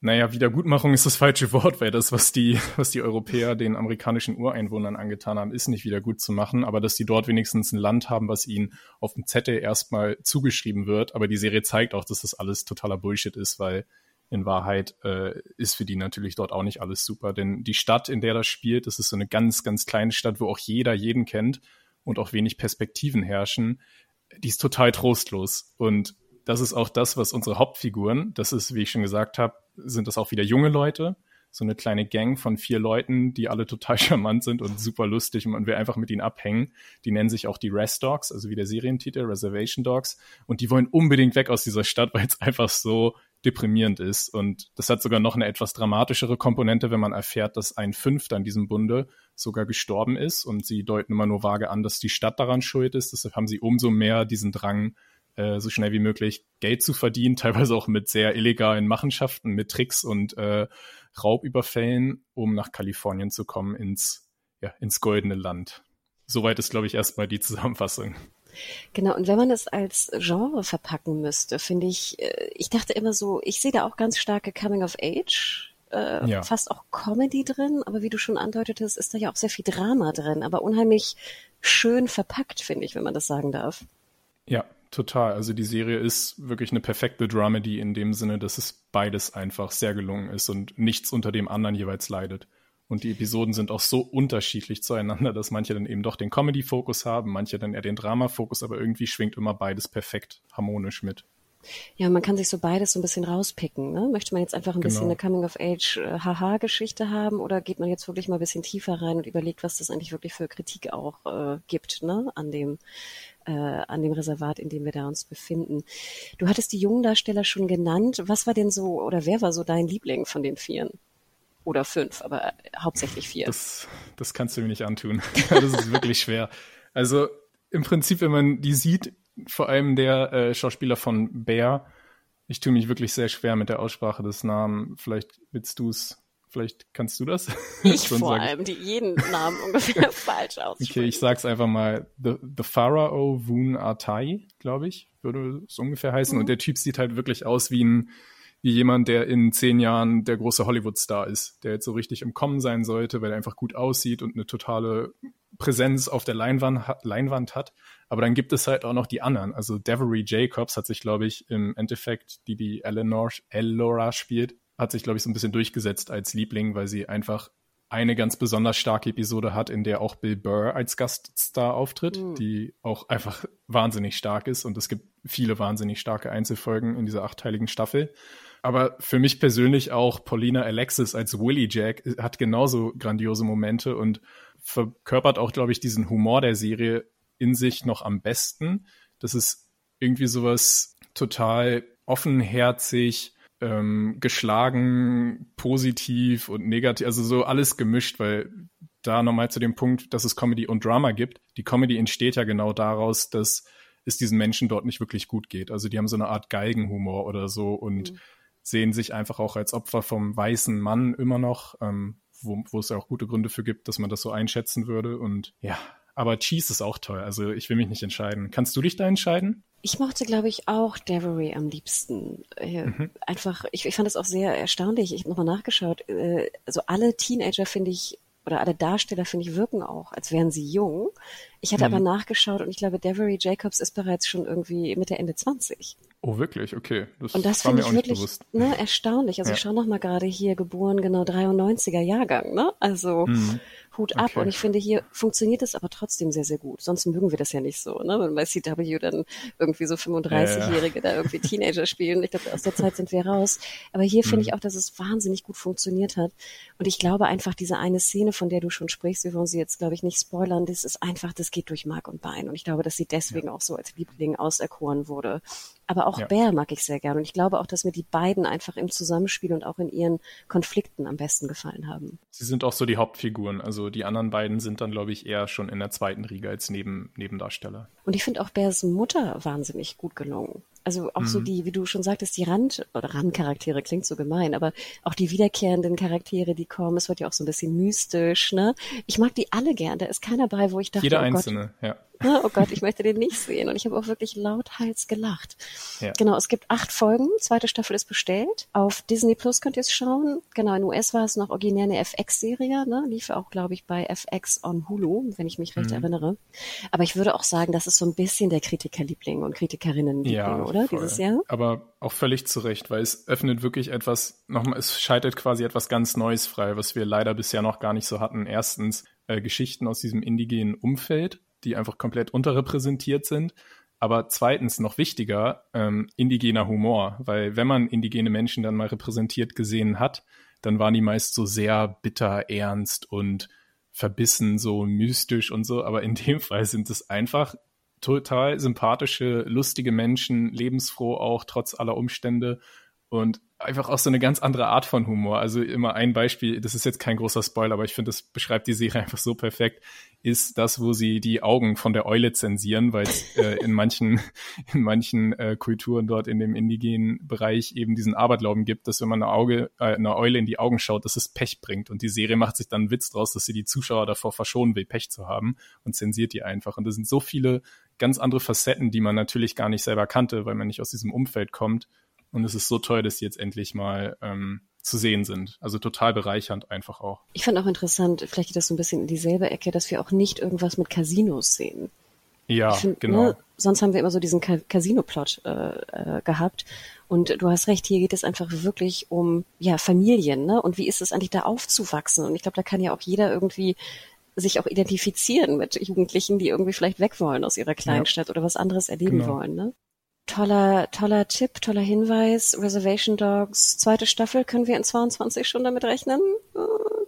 Speaker 3: naja, Wiedergutmachung ist das falsche Wort, weil das, was die, was die Europäer den amerikanischen Ureinwohnern angetan haben, ist nicht wieder gut zu machen, aber dass die dort wenigstens ein Land haben, was ihnen auf dem Zettel erstmal zugeschrieben wird. Aber die Serie zeigt auch, dass das alles totaler Bullshit ist, weil in Wahrheit äh, ist für die natürlich dort auch nicht alles super. Denn die Stadt, in der das spielt, das ist so eine ganz, ganz kleine Stadt, wo auch jeder jeden kennt und auch wenig Perspektiven herrschen. Die ist total trostlos. Und das ist auch das, was unsere Hauptfiguren, das ist, wie ich schon gesagt habe, sind das auch wieder junge Leute, so eine kleine Gang von vier Leuten, die alle total charmant sind und super lustig und man will einfach mit ihnen abhängen. Die nennen sich auch die Rest Dogs, also wie der Serientitel, Reservation Dogs. Und die wollen unbedingt weg aus dieser Stadt, weil es einfach so deprimierend ist. Und das hat sogar noch eine etwas dramatischere Komponente, wenn man erfährt, dass ein Fünfter in diesem Bunde sogar gestorben ist. Und sie deuten immer nur vage an, dass die Stadt daran schuld ist. Deshalb haben sie umso mehr diesen Drang, äh, so schnell wie möglich Geld zu verdienen, teilweise auch mit sehr illegalen Machenschaften, mit Tricks und äh, Raubüberfällen, um nach Kalifornien zu kommen, ins, ja, ins goldene Land. Soweit ist, glaube ich, erstmal die Zusammenfassung.
Speaker 1: Genau, und wenn man es als Genre verpacken müsste, finde ich, äh, ich dachte immer so, ich sehe da auch ganz starke Coming of Age, äh, ja. fast auch Comedy drin, aber wie du schon andeutetest, ist da ja auch sehr viel Drama drin, aber unheimlich schön verpackt, finde ich, wenn man das sagen darf.
Speaker 3: Ja, total. Also die Serie ist wirklich eine perfekte Dramedy in dem Sinne, dass es beides einfach sehr gelungen ist und nichts unter dem anderen jeweils leidet. Und die Episoden sind auch so unterschiedlich zueinander, dass manche dann eben doch den Comedy-Fokus haben, manche dann eher den Drama-Fokus, aber irgendwie schwingt immer beides perfekt harmonisch mit.
Speaker 1: Ja, man kann sich so beides so ein bisschen rauspicken. Ne? Möchte man jetzt einfach ein genau. bisschen eine Coming-of-Age-Haha-Geschichte äh, haben oder geht man jetzt wirklich mal ein bisschen tiefer rein und überlegt, was das eigentlich wirklich für Kritik auch äh, gibt ne? an dem äh, an dem Reservat, in dem wir da uns befinden. Du hattest die jungen Darsteller schon genannt. Was war denn so oder wer war so dein Liebling von den Vieren? Oder fünf, aber äh, hauptsächlich vier.
Speaker 3: Das, das kannst du mir nicht antun. das ist wirklich schwer. Also im Prinzip, wenn man die sieht, vor allem der äh, Schauspieler von Bear, ich tue mich wirklich sehr schwer mit der Aussprache des Namens. Vielleicht willst du es Vielleicht kannst du das?
Speaker 1: Ich vor allem, die jeden Namen ungefähr falsch aussprechen.
Speaker 3: Okay, ich sag's einfach mal. The, the Pharaoh Woon Atai, glaube ich, würde es ungefähr heißen. Mhm. Und der Typ sieht halt wirklich aus wie ein, wie jemand, der in zehn Jahren der große Hollywood-Star ist, der jetzt so richtig im Kommen sein sollte, weil er einfach gut aussieht und eine totale Präsenz auf der Leinwand, Leinwand hat. Aber dann gibt es halt auch noch die anderen. Also Devery Jacobs hat sich, glaube ich, im Endeffekt, die die Eleanor, Elora spielt, hat sich, glaube ich, so ein bisschen durchgesetzt als Liebling, weil sie einfach eine ganz besonders starke Episode hat, in der auch Bill Burr als Gaststar auftritt, mhm. die auch einfach wahnsinnig stark ist. Und es gibt viele wahnsinnig starke Einzelfolgen in dieser achteiligen Staffel. Aber für mich persönlich auch Paulina Alexis als Willie Jack hat genauso grandiose Momente und verkörpert auch, glaube ich, diesen Humor der Serie in sich noch am besten. Das ist irgendwie sowas total offenherzig, ähm, geschlagen, positiv und negativ, also so alles gemischt, weil da nochmal zu dem Punkt, dass es Comedy und Drama gibt. Die Comedy entsteht ja genau daraus, dass es diesen Menschen dort nicht wirklich gut geht. Also die haben so eine Art Geigenhumor oder so und mhm. sehen sich einfach auch als Opfer vom weißen Mann immer noch, ähm, wo, wo es ja auch gute Gründe für gibt, dass man das so einschätzen würde. Und ja, aber Cheese ist auch toll. Also ich will mich nicht entscheiden. Kannst du dich da entscheiden?
Speaker 1: Ich mochte, glaube ich, auch Devery am liebsten. Äh, mhm. Einfach, ich, ich fand es auch sehr erstaunlich. Ich habe nochmal nachgeschaut. Äh, also alle Teenager finde ich oder alle Darsteller, finde ich, wirken auch, als wären sie jung. Ich hatte mhm. aber nachgeschaut und ich glaube, Devery Jacobs ist bereits schon irgendwie Mitte, Ende 20.
Speaker 3: Oh, wirklich? Okay.
Speaker 1: Das und das finde ich wirklich ne, erstaunlich. Also ja. ich schaue noch mal gerade hier, geboren genau 93er Jahrgang. Ne? Also mhm. Hut ab. Okay. Und ich finde, hier funktioniert es aber trotzdem sehr, sehr gut. Sonst mögen wir das ja nicht so. Ne? Wenn bei CW dann irgendwie so 35-Jährige ja, ja. da irgendwie Teenager spielen. Ich glaube, aus der Zeit sind wir raus. Aber hier finde mhm. ich auch, dass es wahnsinnig gut funktioniert hat. Und ich glaube einfach, diese eine Szene, von der du schon sprichst, wir wollen sie jetzt, glaube ich, nicht spoilern, das ist einfach, das geht durch Mark und Bein. Und ich glaube, dass sie deswegen ja. auch so als Liebling auserkoren wurde. Aber auch ja. Bär mag ich sehr gern. Und ich glaube auch, dass mir die beiden einfach im Zusammenspiel und auch in ihren Konflikten am besten gefallen haben.
Speaker 3: Sie sind auch so die Hauptfiguren. Also die anderen beiden sind dann, glaube ich, eher schon in der zweiten Riege als Neben Nebendarsteller.
Speaker 1: Und ich finde auch Bärs Mutter wahnsinnig gut gelungen. Also auch mhm. so die, wie du schon sagtest, die Rand- oder Randcharaktere klingt so gemein, aber auch die wiederkehrenden Charaktere, die kommen, es wird ja auch so ein bisschen mystisch, ne? Ich mag die alle gern. Da ist keiner bei, wo ich dachte,
Speaker 3: Jeder
Speaker 1: oh
Speaker 3: einzelne,
Speaker 1: Gott,
Speaker 3: ja.
Speaker 1: oh Gott, ich möchte den nicht sehen. Und ich habe auch wirklich lauthals gelacht. Ja. Genau, es gibt acht Folgen. Zweite Staffel ist bestellt. Auf Disney Plus könnt ihr es schauen. Genau, in US war es noch originär eine FX-Serie, ne? Lief auch, glaube ich, bei FX on Hulu, wenn ich mich recht mhm. erinnere. Aber ich würde auch sagen, das ist so ein bisschen der Kritikerliebling und Kritikerinnenliebling, ja, oder?
Speaker 3: Voll. Dieses Jahr. Aber auch völlig zu Recht, weil es öffnet wirklich etwas, nochmal, es schaltet quasi etwas ganz Neues frei, was wir leider bisher noch gar nicht so hatten. Erstens äh, Geschichten aus diesem indigenen Umfeld, die einfach komplett unterrepräsentiert sind. Aber zweitens, noch wichtiger, ähm, indigener Humor, weil wenn man indigene Menschen dann mal repräsentiert gesehen hat, dann waren die meist so sehr bitter, ernst und verbissen, so mystisch und so. Aber in dem Fall sind es einfach total sympathische, lustige Menschen, lebensfroh auch, trotz aller Umstände. Und einfach auch so eine ganz andere Art von Humor. Also immer ein Beispiel, das ist jetzt kein großer Spoiler, aber ich finde, das beschreibt die Serie einfach so perfekt, ist das, wo sie die Augen von der Eule zensieren, weil es äh, in manchen, in manchen äh, Kulturen dort in dem indigenen Bereich eben diesen Aberglauben gibt, dass wenn man eine Auge, äh, eine Eule in die Augen schaut, dass es Pech bringt. Und die Serie macht sich dann einen Witz draus, dass sie die Zuschauer davor verschonen will, Pech zu haben und zensiert die einfach. Und das sind so viele ganz andere Facetten, die man natürlich gar nicht selber kannte, weil man nicht aus diesem Umfeld kommt und es ist so toll, dass die jetzt endlich mal ähm, zu sehen sind. Also total bereichernd einfach auch.
Speaker 1: Ich fand auch interessant, vielleicht geht das so ein bisschen in dieselbe Ecke, dass wir auch nicht irgendwas mit Casinos sehen.
Speaker 3: Ja, find, genau. Ne,
Speaker 1: sonst haben wir immer so diesen Casino-Plot äh, äh, gehabt. Und du hast recht, hier geht es einfach wirklich um ja Familien, ne? Und wie ist es eigentlich da aufzuwachsen? Und ich glaube, da kann ja auch jeder irgendwie sich auch identifizieren mit Jugendlichen, die irgendwie vielleicht weg wollen aus ihrer Kleinstadt ja. oder was anderes erleben genau. wollen. Ne? toller, toller Tipp, toller Hinweis. Reservation Dogs, zweite Staffel, können wir in 22 schon damit rechnen? Äh,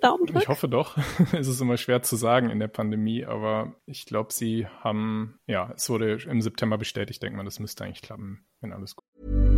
Speaker 1: Daumen drück.
Speaker 3: Ich hoffe doch. es ist immer schwer zu sagen in der Pandemie, aber ich glaube, sie haben, ja, es wurde im September bestätigt, denkt man, das müsste eigentlich klappen, wenn alles gut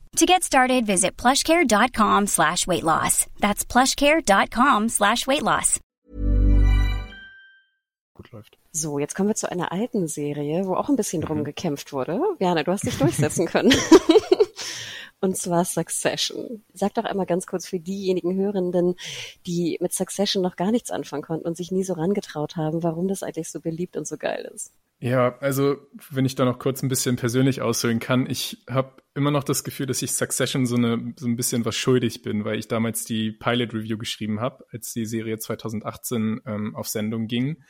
Speaker 4: To get started, visit plushcare.com slash weight loss. That's plushcare.com slash weight loss.
Speaker 1: Gut läuft. So, jetzt kommen wir zu einer alten Serie, wo auch ein bisschen drum mhm. gekämpft wurde. Jana, du hast dich durchsetzen können. und zwar Succession. Sag doch einmal ganz kurz für diejenigen Hörenden, die mit Succession noch gar nichts anfangen konnten und sich nie so rangetraut haben, warum das eigentlich so beliebt und so geil ist.
Speaker 3: Ja, also wenn ich da noch kurz ein bisschen persönlich ausholen kann, ich habe immer noch das Gefühl, dass ich Succession so, eine, so ein bisschen was schuldig bin, weil ich damals die Pilot Review geschrieben habe, als die Serie 2018 ähm, auf Sendung ging.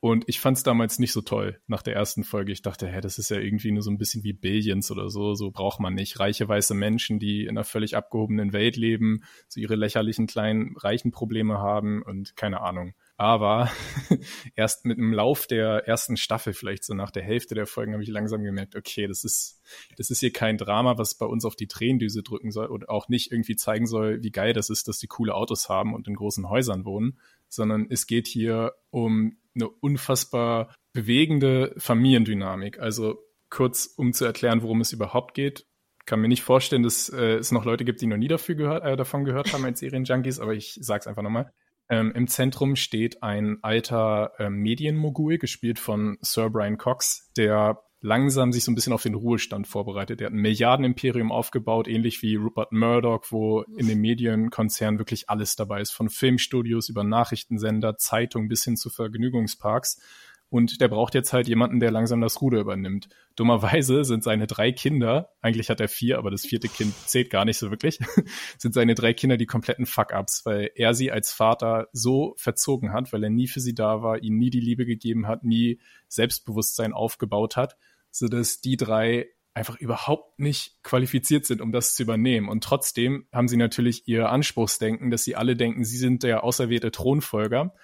Speaker 3: Und ich fand es damals nicht so toll nach der ersten Folge. Ich dachte, hä, das ist ja irgendwie nur so ein bisschen wie Billions oder so. So braucht man nicht. Reiche weiße Menschen, die in einer völlig abgehobenen Welt leben, so ihre lächerlichen kleinen reichen Probleme haben und keine Ahnung. Aber erst mit dem Lauf der ersten Staffel, vielleicht so nach der Hälfte der Folgen, habe ich langsam gemerkt, okay, das ist, das ist hier kein Drama, was bei uns auf die Tränendüse drücken soll und auch nicht irgendwie zeigen soll, wie geil das ist, dass die coole Autos haben und in großen Häusern wohnen, sondern es geht hier um eine unfassbar bewegende Familiendynamik. Also kurz, um zu erklären, worum es überhaupt geht. Kann mir nicht vorstellen, dass äh, es noch Leute gibt, die noch nie dafür gehört, äh, davon gehört haben als Serienjunkies, aber ich sag's einfach nochmal. Ähm, Im Zentrum steht ein alter äh, Medienmogul, gespielt von Sir Brian Cox, der langsam sich so ein bisschen auf den Ruhestand vorbereitet. Er hat ein Milliardenimperium aufgebaut, ähnlich wie Rupert Murdoch, wo in dem Medienkonzern wirklich alles dabei ist, von Filmstudios über Nachrichtensender, Zeitung bis hin zu Vergnügungsparks. Und der braucht jetzt halt jemanden, der langsam das Ruder übernimmt. Dummerweise sind seine drei Kinder, eigentlich hat er vier, aber das vierte Kind zählt gar nicht so wirklich, sind seine drei Kinder die kompletten Fuck-ups, weil er sie als Vater so verzogen hat, weil er nie für sie da war, ihnen nie die Liebe gegeben hat, nie Selbstbewusstsein aufgebaut hat, so dass die drei einfach überhaupt nicht qualifiziert sind, um das zu übernehmen. Und trotzdem haben sie natürlich ihr Anspruchsdenken, dass sie alle denken, sie sind der auserwählte Thronfolger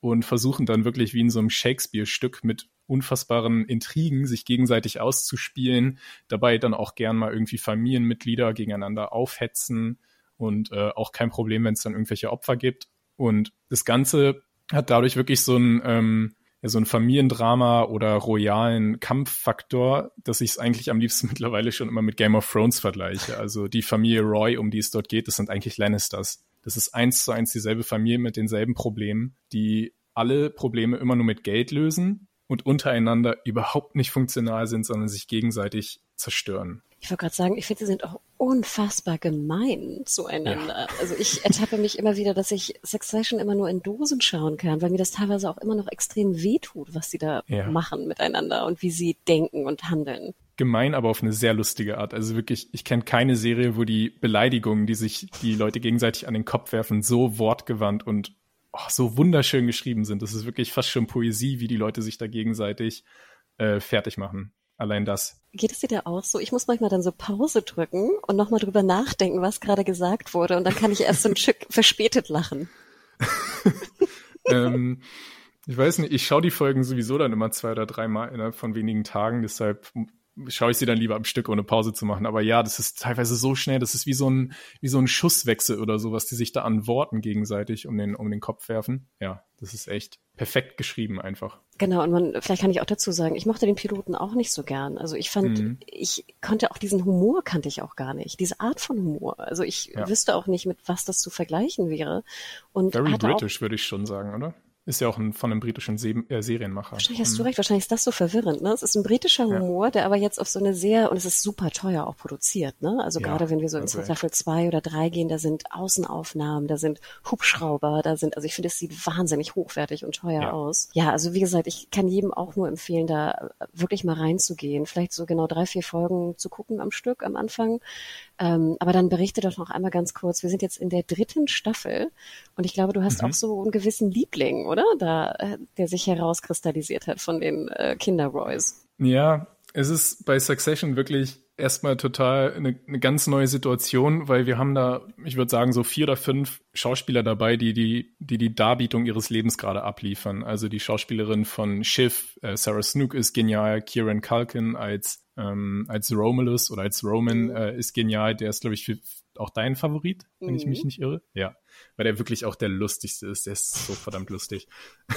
Speaker 3: und versuchen dann wirklich wie in so einem Shakespeare-Stück mit unfassbaren Intrigen sich gegenseitig auszuspielen, dabei dann auch gern mal irgendwie Familienmitglieder gegeneinander aufhetzen und äh, auch kein Problem, wenn es dann irgendwelche Opfer gibt. Und das Ganze hat dadurch wirklich so ein ähm, ja, so ein Familiendrama oder royalen Kampffaktor, dass ich es eigentlich am liebsten mittlerweile schon immer mit Game of Thrones vergleiche. Also die Familie Roy, um die es dort geht, das sind eigentlich Lannisters. Das ist eins zu eins dieselbe Familie mit denselben Problemen, die alle Probleme immer nur mit Geld lösen und untereinander überhaupt nicht funktional sind, sondern sich gegenseitig zerstören.
Speaker 1: Ich wollte gerade sagen, ich finde, sie sind auch unfassbar gemein zueinander. Ja. Also ich ertappe mich immer wieder, dass ich Succession immer nur in Dosen schauen kann, weil mir das teilweise auch immer noch extrem wehtut, was sie da ja. machen miteinander und wie sie denken und handeln.
Speaker 3: Gemein, aber auf eine sehr lustige Art. Also wirklich, ich kenne keine Serie, wo die Beleidigungen, die sich die Leute gegenseitig an den Kopf werfen, so wortgewandt und oh, so wunderschön geschrieben sind. Das ist wirklich fast schon Poesie, wie die Leute sich da gegenseitig äh, fertig machen. Allein das.
Speaker 1: Geht es dir da auch so? Ich muss manchmal dann so Pause drücken und nochmal drüber nachdenken, was gerade gesagt wurde. Und dann kann ich erst so ein Stück verspätet lachen.
Speaker 3: ähm, ich weiß nicht, ich schaue die Folgen sowieso dann immer zwei oder dreimal innerhalb von wenigen Tagen. Deshalb schaue ich sie dann lieber am Stück, ohne Pause zu machen. Aber ja, das ist teilweise so schnell, das ist wie so ein, wie so ein Schusswechsel oder sowas, die sich da an Worten gegenseitig um den, um den Kopf werfen. Ja, das ist echt perfekt geschrieben einfach.
Speaker 1: Genau, und man, vielleicht kann ich auch dazu sagen, ich mochte den Piloten auch nicht so gern. Also ich fand, mhm. ich konnte auch diesen Humor kannte ich auch gar nicht. Diese Art von Humor. Also ich ja. wüsste auch nicht, mit was das zu vergleichen wäre. Und
Speaker 3: Very British, würde ich schon sagen, oder? Ist ja auch ein, von einem britischen Se äh, Serienmacher.
Speaker 1: Wahrscheinlich hast du recht, wahrscheinlich ist das so verwirrend. Ne? Es ist ein britischer Humor, ja. der aber jetzt auf so eine sehr, und es ist super teuer auch produziert. Ne? Also ja, gerade wenn wir so in also Staffel zwei oder drei gehen, da sind Außenaufnahmen, da sind Hubschrauber, da sind, also ich finde, es sieht wahnsinnig hochwertig und teuer ja. aus. Ja, also wie gesagt, ich kann jedem auch nur empfehlen, da wirklich mal reinzugehen. Vielleicht so genau drei, vier Folgen zu gucken am Stück am Anfang. Ähm, aber dann berichte doch noch einmal ganz kurz. Wir sind jetzt in der dritten Staffel und ich glaube, du hast mhm. auch so einen gewissen Liebling, oder? Da, äh, der sich herauskristallisiert hat von den äh, Kinder-Roys.
Speaker 3: Ja, es ist bei Succession wirklich erstmal total eine, eine ganz neue Situation, weil wir haben da, ich würde sagen, so vier oder fünf Schauspieler dabei, die die, die, die Darbietung ihres Lebens gerade abliefern. Also die Schauspielerin von Schiff, äh, Sarah Snook ist genial, Kieran Culkin als ähm, als Romulus oder als Roman mhm. äh, ist genial. Der ist, glaube ich, für, auch dein Favorit, wenn mhm. ich mich mhm. nicht irre. Ja, weil der wirklich auch der lustigste ist. Der ist so verdammt lustig.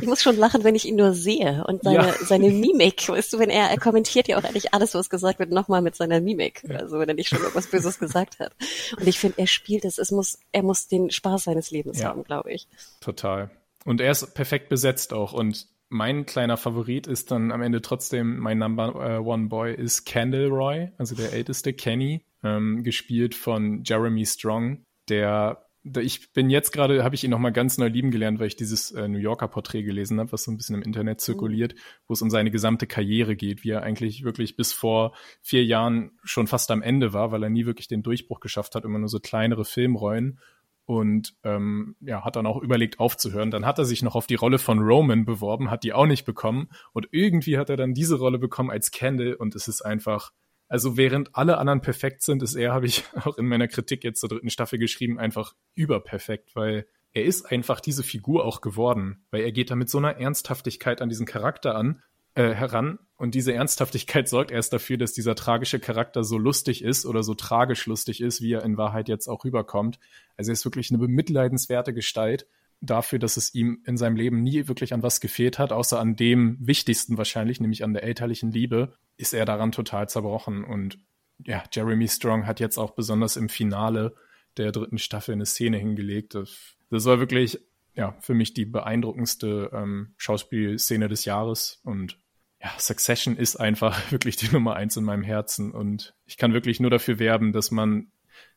Speaker 1: Ich muss schon lachen, wenn ich ihn nur sehe und seine, ja. seine Mimik. Weißt du, wenn er, er kommentiert ja auch eigentlich alles, was gesagt wird, nochmal mit seiner Mimik. Ja. Also wenn er nicht schon irgendwas Böses gesagt hat. Und ich finde, er spielt es. Es muss, er muss den Spaß seines Lebens ja. haben, glaube ich.
Speaker 3: Total. Und er ist perfekt besetzt auch. Und mein kleiner Favorit ist dann am Ende trotzdem mein Number äh, One Boy ist Candle Roy, also der älteste Kenny, ähm, gespielt von Jeremy Strong, der ich bin jetzt gerade, habe ich ihn noch mal ganz neu lieben gelernt, weil ich dieses äh, New Yorker Porträt gelesen habe, was so ein bisschen im Internet zirkuliert, mhm. wo es um seine gesamte Karriere geht, wie er eigentlich wirklich bis vor vier Jahren schon fast am Ende war, weil er nie wirklich den Durchbruch geschafft hat, immer nur so kleinere Filmrollen und ähm, ja, hat dann auch überlegt aufzuhören. Dann hat er sich noch auf die Rolle von Roman beworben, hat die auch nicht bekommen und irgendwie hat er dann diese Rolle bekommen als Candle und es ist einfach, also während alle anderen perfekt sind, ist er, habe ich auch in meiner Kritik jetzt zur dritten Staffel geschrieben, einfach überperfekt, weil er ist einfach diese Figur auch geworden, weil er geht da mit so einer Ernsthaftigkeit an diesen Charakter an äh, heran. Und diese Ernsthaftigkeit sorgt erst dafür, dass dieser tragische Charakter so lustig ist oder so tragisch lustig ist, wie er in Wahrheit jetzt auch rüberkommt. Also er ist wirklich eine bemitleidenswerte Gestalt dafür, dass es ihm in seinem Leben nie wirklich an was gefehlt hat, außer an dem wichtigsten wahrscheinlich, nämlich an der elterlichen Liebe, ist er daran total zerbrochen. Und ja, Jeremy Strong hat jetzt auch besonders im Finale der dritten Staffel eine Szene hingelegt. Das, war wirklich ja, für mich die beeindruckendste ähm, Schauspielszene des Jahres und ja, Succession ist einfach wirklich die Nummer eins in meinem Herzen und ich kann wirklich nur dafür werben, dass man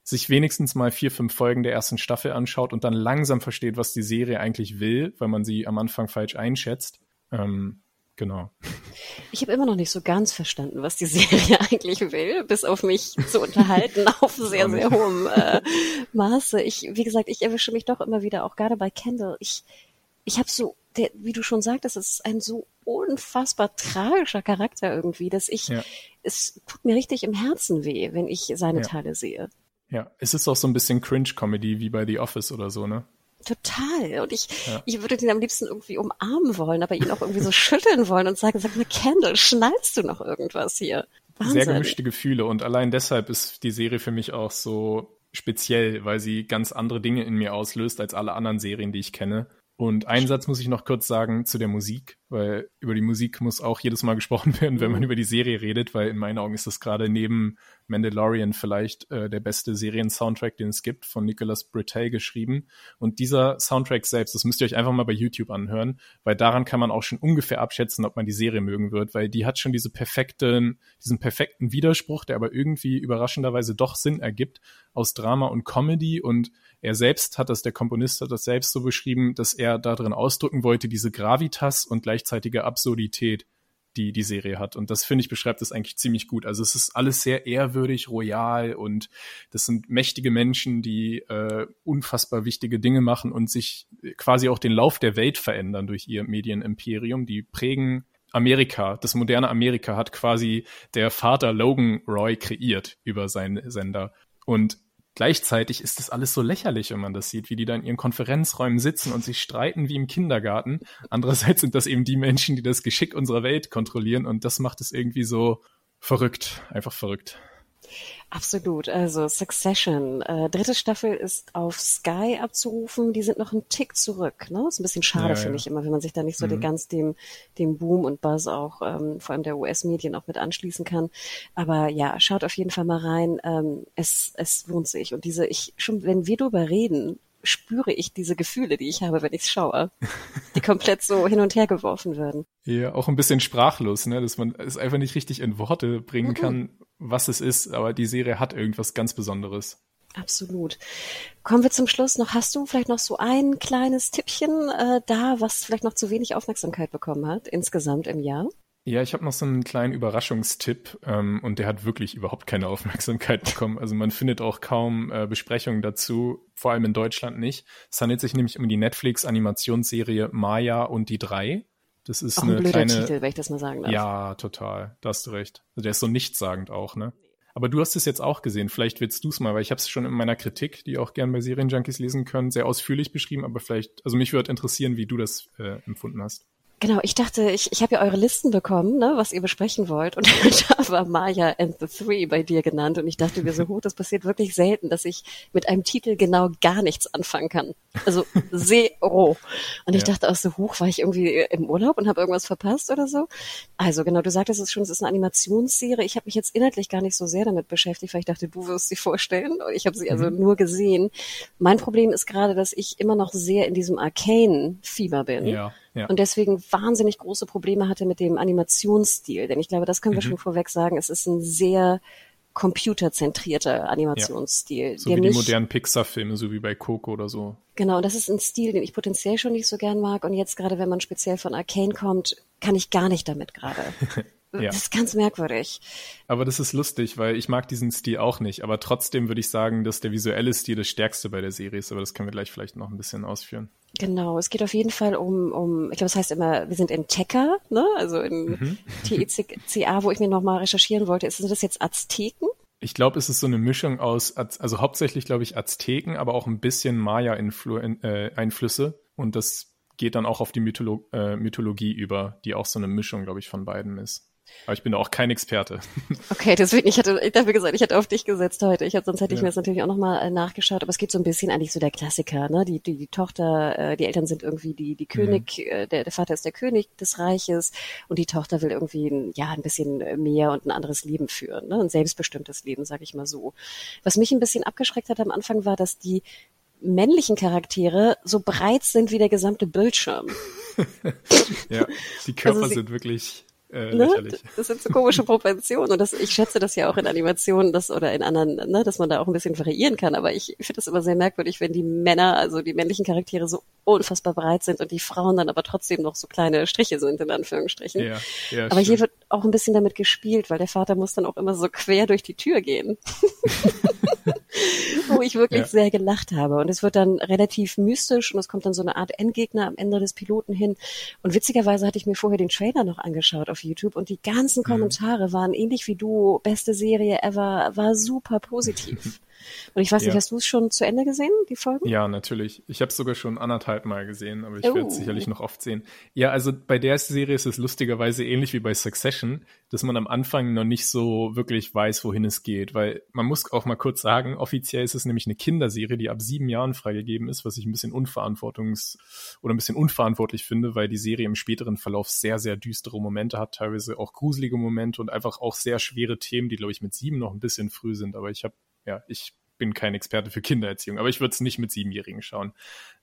Speaker 3: sich wenigstens mal vier, fünf Folgen der ersten Staffel anschaut und dann langsam versteht, was die Serie eigentlich will, weil man sie am Anfang falsch einschätzt. Ähm, genau.
Speaker 1: Ich habe immer noch nicht so ganz verstanden, was die Serie eigentlich will, bis auf mich zu unterhalten auf sehr, sehr hohem äh, Maße. Ich, wie gesagt, ich erwische mich doch immer wieder, auch gerade bei Kendall. Ich, ich habe so, der, wie du schon sagtest, es ist ein so unfassbar tragischer Charakter irgendwie, dass ich, ja. es tut mir richtig im Herzen weh, wenn ich seine ja. Teile sehe.
Speaker 3: Ja, es ist auch so ein bisschen Cringe-Comedy wie bei The Office oder so, ne?
Speaker 1: Total. Und ich, ja. ich würde den am liebsten irgendwie umarmen wollen, aber ihn auch irgendwie so schütteln wollen und sagen, sag mal, Kendall, schnallst du noch irgendwas hier?
Speaker 3: Wahnsinn. Sehr gemischte Gefühle und allein deshalb ist die Serie für mich auch so speziell, weil sie ganz andere Dinge in mir auslöst als alle anderen Serien, die ich kenne. Und einen Satz muss ich noch kurz sagen zu der Musik, weil über die Musik muss auch jedes Mal gesprochen werden, wenn man mhm. über die Serie redet, weil in meinen Augen ist das gerade neben Mandalorian vielleicht äh, der beste Serien-Soundtrack, den es gibt, von Nicolas Britell geschrieben. Und dieser Soundtrack selbst, das müsst ihr euch einfach mal bei YouTube anhören, weil daran kann man auch schon ungefähr abschätzen, ob man die Serie mögen wird, weil die hat schon diese perfekten, diesen perfekten Widerspruch, der aber irgendwie überraschenderweise doch Sinn ergibt aus Drama und Comedy und er selbst hat das, der Komponist hat das selbst so beschrieben, dass er darin ausdrücken wollte, diese Gravitas und gleichzeitige Absurdität, die die Serie hat. Und das finde ich beschreibt das eigentlich ziemlich gut. Also es ist alles sehr ehrwürdig, royal und das sind mächtige Menschen, die äh, unfassbar wichtige Dinge machen und sich quasi auch den Lauf der Welt verändern durch ihr Medienimperium. Die prägen Amerika, das moderne Amerika hat quasi der Vater Logan Roy kreiert über seinen Sender. Und Gleichzeitig ist das alles so lächerlich, wenn man das sieht, wie die da in ihren Konferenzräumen sitzen und sich streiten wie im Kindergarten. Andererseits sind das eben die Menschen, die das Geschick unserer Welt kontrollieren und das macht es irgendwie so verrückt, einfach verrückt.
Speaker 1: Absolut. Also Succession, äh, dritte Staffel ist auf Sky abzurufen. Die sind noch einen Tick zurück. Ne? Ist ein bisschen schade, ja, finde ja. ich immer, wenn man sich da nicht so mhm. ganz dem, dem Boom und Buzz auch, ähm, vor allem der US-Medien auch mit anschließen kann. Aber ja, schaut auf jeden Fall mal rein. Ähm, es, es lohnt sich. Und diese, ich, schon wenn wir drüber reden, spüre ich diese Gefühle, die ich habe, wenn ich es schaue, die komplett so hin und her geworfen werden.
Speaker 3: Ja, auch ein bisschen sprachlos, ne, dass man es einfach nicht richtig in Worte bringen mhm. kann, was es ist, aber die Serie hat irgendwas ganz Besonderes.
Speaker 1: Absolut. Kommen wir zum Schluss noch. Hast du vielleicht noch so ein kleines Tippchen äh, da, was vielleicht noch zu wenig Aufmerksamkeit bekommen hat, insgesamt im Jahr?
Speaker 3: Ja, ich habe noch so einen kleinen Überraschungstipp ähm, und der hat wirklich überhaupt keine Aufmerksamkeit bekommen. Also man findet auch kaum äh, Besprechungen dazu, vor allem in Deutschland nicht. Es handelt sich nämlich um die Netflix-Animationsserie Maya und die drei. Das ist auch eine ein blöder kleine,
Speaker 1: Titel, wenn ich das mal sagen darf.
Speaker 3: Ja, total. Da hast du recht. Also der ist so nichtssagend auch, ne? Aber du hast es jetzt auch gesehen. Vielleicht willst du es mal, weil ich habe es schon in meiner Kritik, die auch gern bei Serienjunkies lesen können, sehr ausführlich beschrieben. Aber vielleicht, also mich würde interessieren, wie du das äh, empfunden hast.
Speaker 1: Genau, ich dachte, ich, ich habe ja eure Listen bekommen, ne, was ihr besprechen wollt. Und da war Maya and the Three bei dir genannt. Und ich dachte mir so, gut, das passiert wirklich selten, dass ich mit einem Titel genau gar nichts anfangen kann. Also zero. Und ich ja. dachte auch so, hoch, war ich irgendwie im Urlaub und habe irgendwas verpasst oder so? Also genau, du sagtest es schon, es ist eine Animationsserie. Ich habe mich jetzt inhaltlich gar nicht so sehr damit beschäftigt, weil ich dachte, du wirst sie vorstellen. Ich habe sie also mhm. nur gesehen. Mein Problem ist gerade, dass ich immer noch sehr in diesem Arcane-Fieber bin. Ja ja. Und deswegen wahnsinnig große Probleme hatte mit dem Animationsstil. Denn ich glaube, das können wir mhm. schon vorweg sagen. Es ist ein sehr computerzentrierter Animationsstil. Ja.
Speaker 3: So wie die modernen Pixar-Filme, so wie bei Coco oder so.
Speaker 1: Genau, und das ist ein Stil, den ich potenziell schon nicht so gern mag. Und jetzt gerade, wenn man speziell von Arcane kommt, kann ich gar nicht damit gerade. Ja. Das ist ganz merkwürdig.
Speaker 3: Aber das ist lustig, weil ich mag diesen Stil auch nicht. Aber trotzdem würde ich sagen, dass der visuelle Stil das stärkste bei der Serie ist. Aber das können wir gleich vielleicht noch ein bisschen ausführen.
Speaker 1: Genau, es geht auf jeden Fall um, um ich glaube, es heißt immer, wir sind in Tekka, ne? also in mhm. TECA, wo ich mir nochmal recherchieren wollte. Sind das jetzt Azteken?
Speaker 3: Ich glaube, es ist so eine Mischung aus, also hauptsächlich glaube ich Azteken, aber auch ein bisschen Maya-Einflüsse. Äh, Und das geht dann auch auf die Mytholo äh, Mythologie über, die auch so eine Mischung, glaube ich, von beiden ist. Aber ich bin auch kein Experte.
Speaker 1: Okay, deswegen, ich hatte ich dafür gesagt, ich hätte auf dich gesetzt heute. Ich hatte, sonst hätte ich ja. mir das natürlich auch nochmal äh, nachgeschaut. Aber es geht so ein bisschen eigentlich so der Klassiker, ne? Die, die, die Tochter, äh, die Eltern sind irgendwie die, die König, mhm. äh, der, der Vater ist der König des Reiches und die Tochter will irgendwie ein, ja, ein bisschen mehr und ein anderes Leben führen, ne? Ein selbstbestimmtes Leben, sag ich mal so. Was mich ein bisschen abgeschreckt hat am Anfang war, dass die männlichen Charaktere so breit sind wie der gesamte Bildschirm.
Speaker 3: ja, die Körper also sie, sind wirklich äh, ne?
Speaker 1: Das sind so komische Proportionen und das, ich schätze das ja auch in Animationen das, oder in anderen, ne, dass man da auch ein bisschen variieren kann. Aber ich finde es immer sehr merkwürdig, wenn die Männer, also die männlichen Charaktere so unfassbar breit sind und die Frauen dann aber trotzdem noch so kleine Striche sind, in Anführungsstrichen. Ja, ja, aber stimmt. hier wird auch ein bisschen damit gespielt, weil der Vater muss dann auch immer so quer durch die Tür gehen. wo ich wirklich ja. sehr gelacht habe. Und es wird dann relativ mystisch und es kommt dann so eine Art Endgegner am Ende des Piloten hin. Und witzigerweise hatte ich mir vorher den Trailer noch angeschaut auf YouTube und die ganzen mhm. Kommentare mhm. waren ähnlich wie du, beste Serie ever, war super positiv. Und ich weiß
Speaker 3: Ja.
Speaker 1: nicht, hast du es schon zu Ende gesehen, die Folgen?
Speaker 3: Ja, natürlich. Ich habe es sogar schon anderthalb Mal gesehen, aber ich werde
Speaker 1: Oh.
Speaker 3: es sicherlich noch oft sehen. Ja, also bei der Serie ist es lustigerweise ähnlich wie bei Succession, dass man am Anfang noch nicht so wirklich weiß, wohin es geht, weil man muss auch mal kurz sagen, offiziell ist es nämlich eine Kinderserie, die ab sieben Jahren freigegeben ist, was ich ein bisschen unverantwortungs- oder ein bisschen unverantwortlich finde, weil die Serie im späteren Verlauf sehr, sehr düstere Momente hat, teilweise auch gruselige Momente und einfach auch sehr schwere Themen, die, glaube ich, mit sieben noch ein bisschen früh sind. Aber ich habe, ja, ich bin kein Experte für Kindererziehung, aber ich würde es nicht mit Siebenjährigen schauen.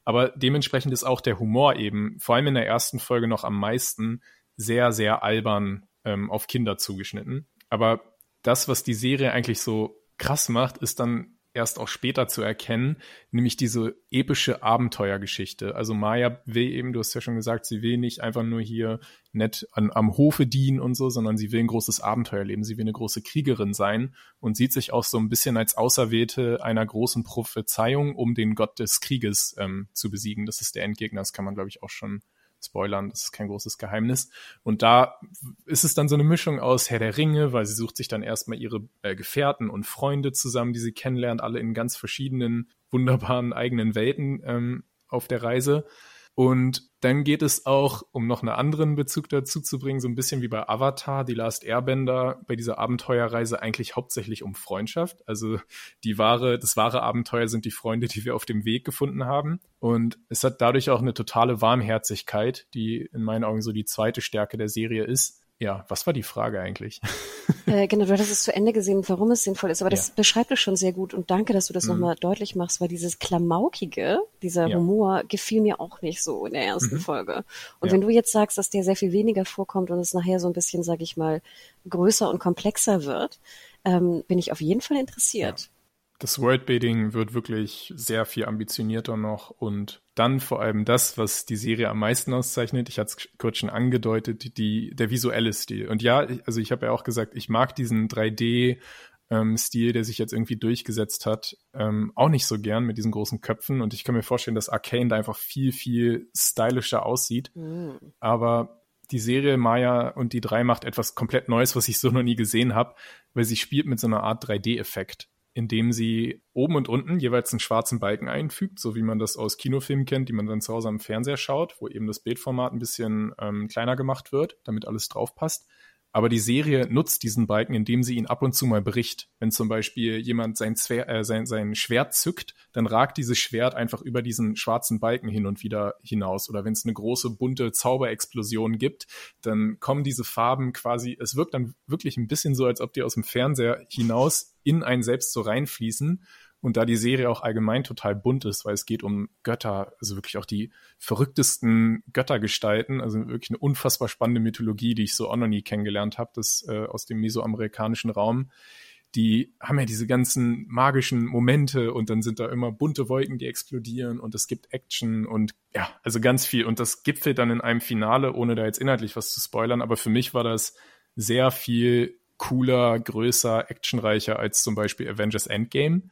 Speaker 3: Aber dementsprechend ist auch der Humor eben, vor allem in der ersten Folge noch am meisten, sehr, sehr albern ähm, auf Kinder zugeschnitten. Aber das, was die Serie eigentlich so krass macht, ist dann erst auch später zu erkennen, nämlich diese epische Abenteuergeschichte. Also Maya will eben, du hast ja schon gesagt, sie will nicht einfach nur hier nett an, am Hofe dienen und so, sondern sie will ein großes Abenteuer leben. Sie will eine große Kriegerin sein und sieht sich auch so ein bisschen als Auserwählte einer großen Prophezeiung, um den Gott des Krieges ähm, zu besiegen. Das ist der Endgegner, das kann man, glaube ich, auch schon spoilern, das ist kein großes Geheimnis. Und da ist es dann so eine Mischung aus Herr der Ringe, weil sie sucht sich dann erstmal ihre äh, Gefährten und Freunde zusammen, die sie kennenlernt, alle in ganz verschiedenen, wunderbaren eigenen Welten ähm, auf der Reise. Und dann geht es auch, um noch einen anderen Bezug dazu zu bringen, so ein bisschen wie bei Avatar, die Last Airbender, bei dieser Abenteuerreise eigentlich hauptsächlich um Freundschaft. Also die wahre, das wahre Abenteuer sind die Freunde, die wir auf dem Weg gefunden haben. Und es hat dadurch auch eine totale Warmherzigkeit, die in meinen Augen so die zweite Stärke der Serie ist. Ja, was war die Frage eigentlich?
Speaker 1: Äh, genau, du hattest es zu Ende gesehen, warum es sinnvoll ist, aber das
Speaker 3: Ja.
Speaker 1: beschreibt es schon sehr gut und danke, dass du das
Speaker 3: Mhm.
Speaker 1: nochmal deutlich machst, weil dieses Klamaukige, dieser
Speaker 3: Ja.
Speaker 1: Humor gefiel mir auch nicht so in der ersten
Speaker 3: Mhm.
Speaker 1: Folge. Und
Speaker 3: Ja.
Speaker 1: wenn du jetzt sagst, dass der sehr viel weniger vorkommt und es nachher so ein bisschen, sag ich mal, größer und komplexer wird, ähm, bin ich auf jeden Fall interessiert.
Speaker 3: Das Worldbuilding wird wirklich sehr viel ambitionierter noch und dann vor allem das, was die Serie am meisten auszeichnet. Ich hatte es kurz schon angedeutet, die, der visuelle Stil. Und ja, ich- also ich habe ja auch gesagt, ich mag diesen 3D ähm, Stil, der sich jetzt irgendwie durchgesetzt hat, ähm, auch nicht so gern mit diesen großen Köpfen. Und ich kann mir vorstellen, dass Arcane da einfach viel, viel stylischer aussieht.
Speaker 1: Mhm.
Speaker 3: Aber die Serie Maya und die drei macht etwas komplett Neues, was ich so noch nie gesehen habe, weil sie spielt mit so einer Art 3D-Effekt, indem sie oben und unten jeweils einen schwarzen Balken einfügt, so wie man das aus Kinofilmen kennt, die man dann zu Hause am Fernseher schaut, wo eben das Bildformat ein bisschen ähm, kleiner gemacht wird, damit alles drauf passt. Aber die Serie nutzt diesen Balken, indem sie ihn ab und zu mal bricht. Wenn zum Beispiel jemand sein, Zwer äh, sein, sein Schwert zückt, dann ragt dieses Schwert einfach über diesen schwarzen Balken hin und wieder hinaus. Oder wenn es eine große, bunte Zauberexplosion gibt, dann kommen diese Farben quasi, es wirkt dann wirklich ein bisschen so, als ob die aus dem Fernseher hinaus in einen selbst so reinfließen. Und da die Serie auch allgemein total bunt ist, weil es geht um Götter, also wirklich auch die verrücktesten Göttergestalten, also wirklich eine unfassbar spannende Mythologie, die ich so auch noch nie kennengelernt habe, das äh, aus dem mesoamerikanischen Raum. Die haben ja diese ganzen magischen Momente und dann sind da immer bunte Wolken, die explodieren und es gibt Action und ja, also ganz viel. Und das gipfelt dann in einem Finale, ohne da jetzt inhaltlich was zu spoilern. Aber für mich war das sehr viel cooler, größer, actionreicher als zum Beispiel Avengers Endgame.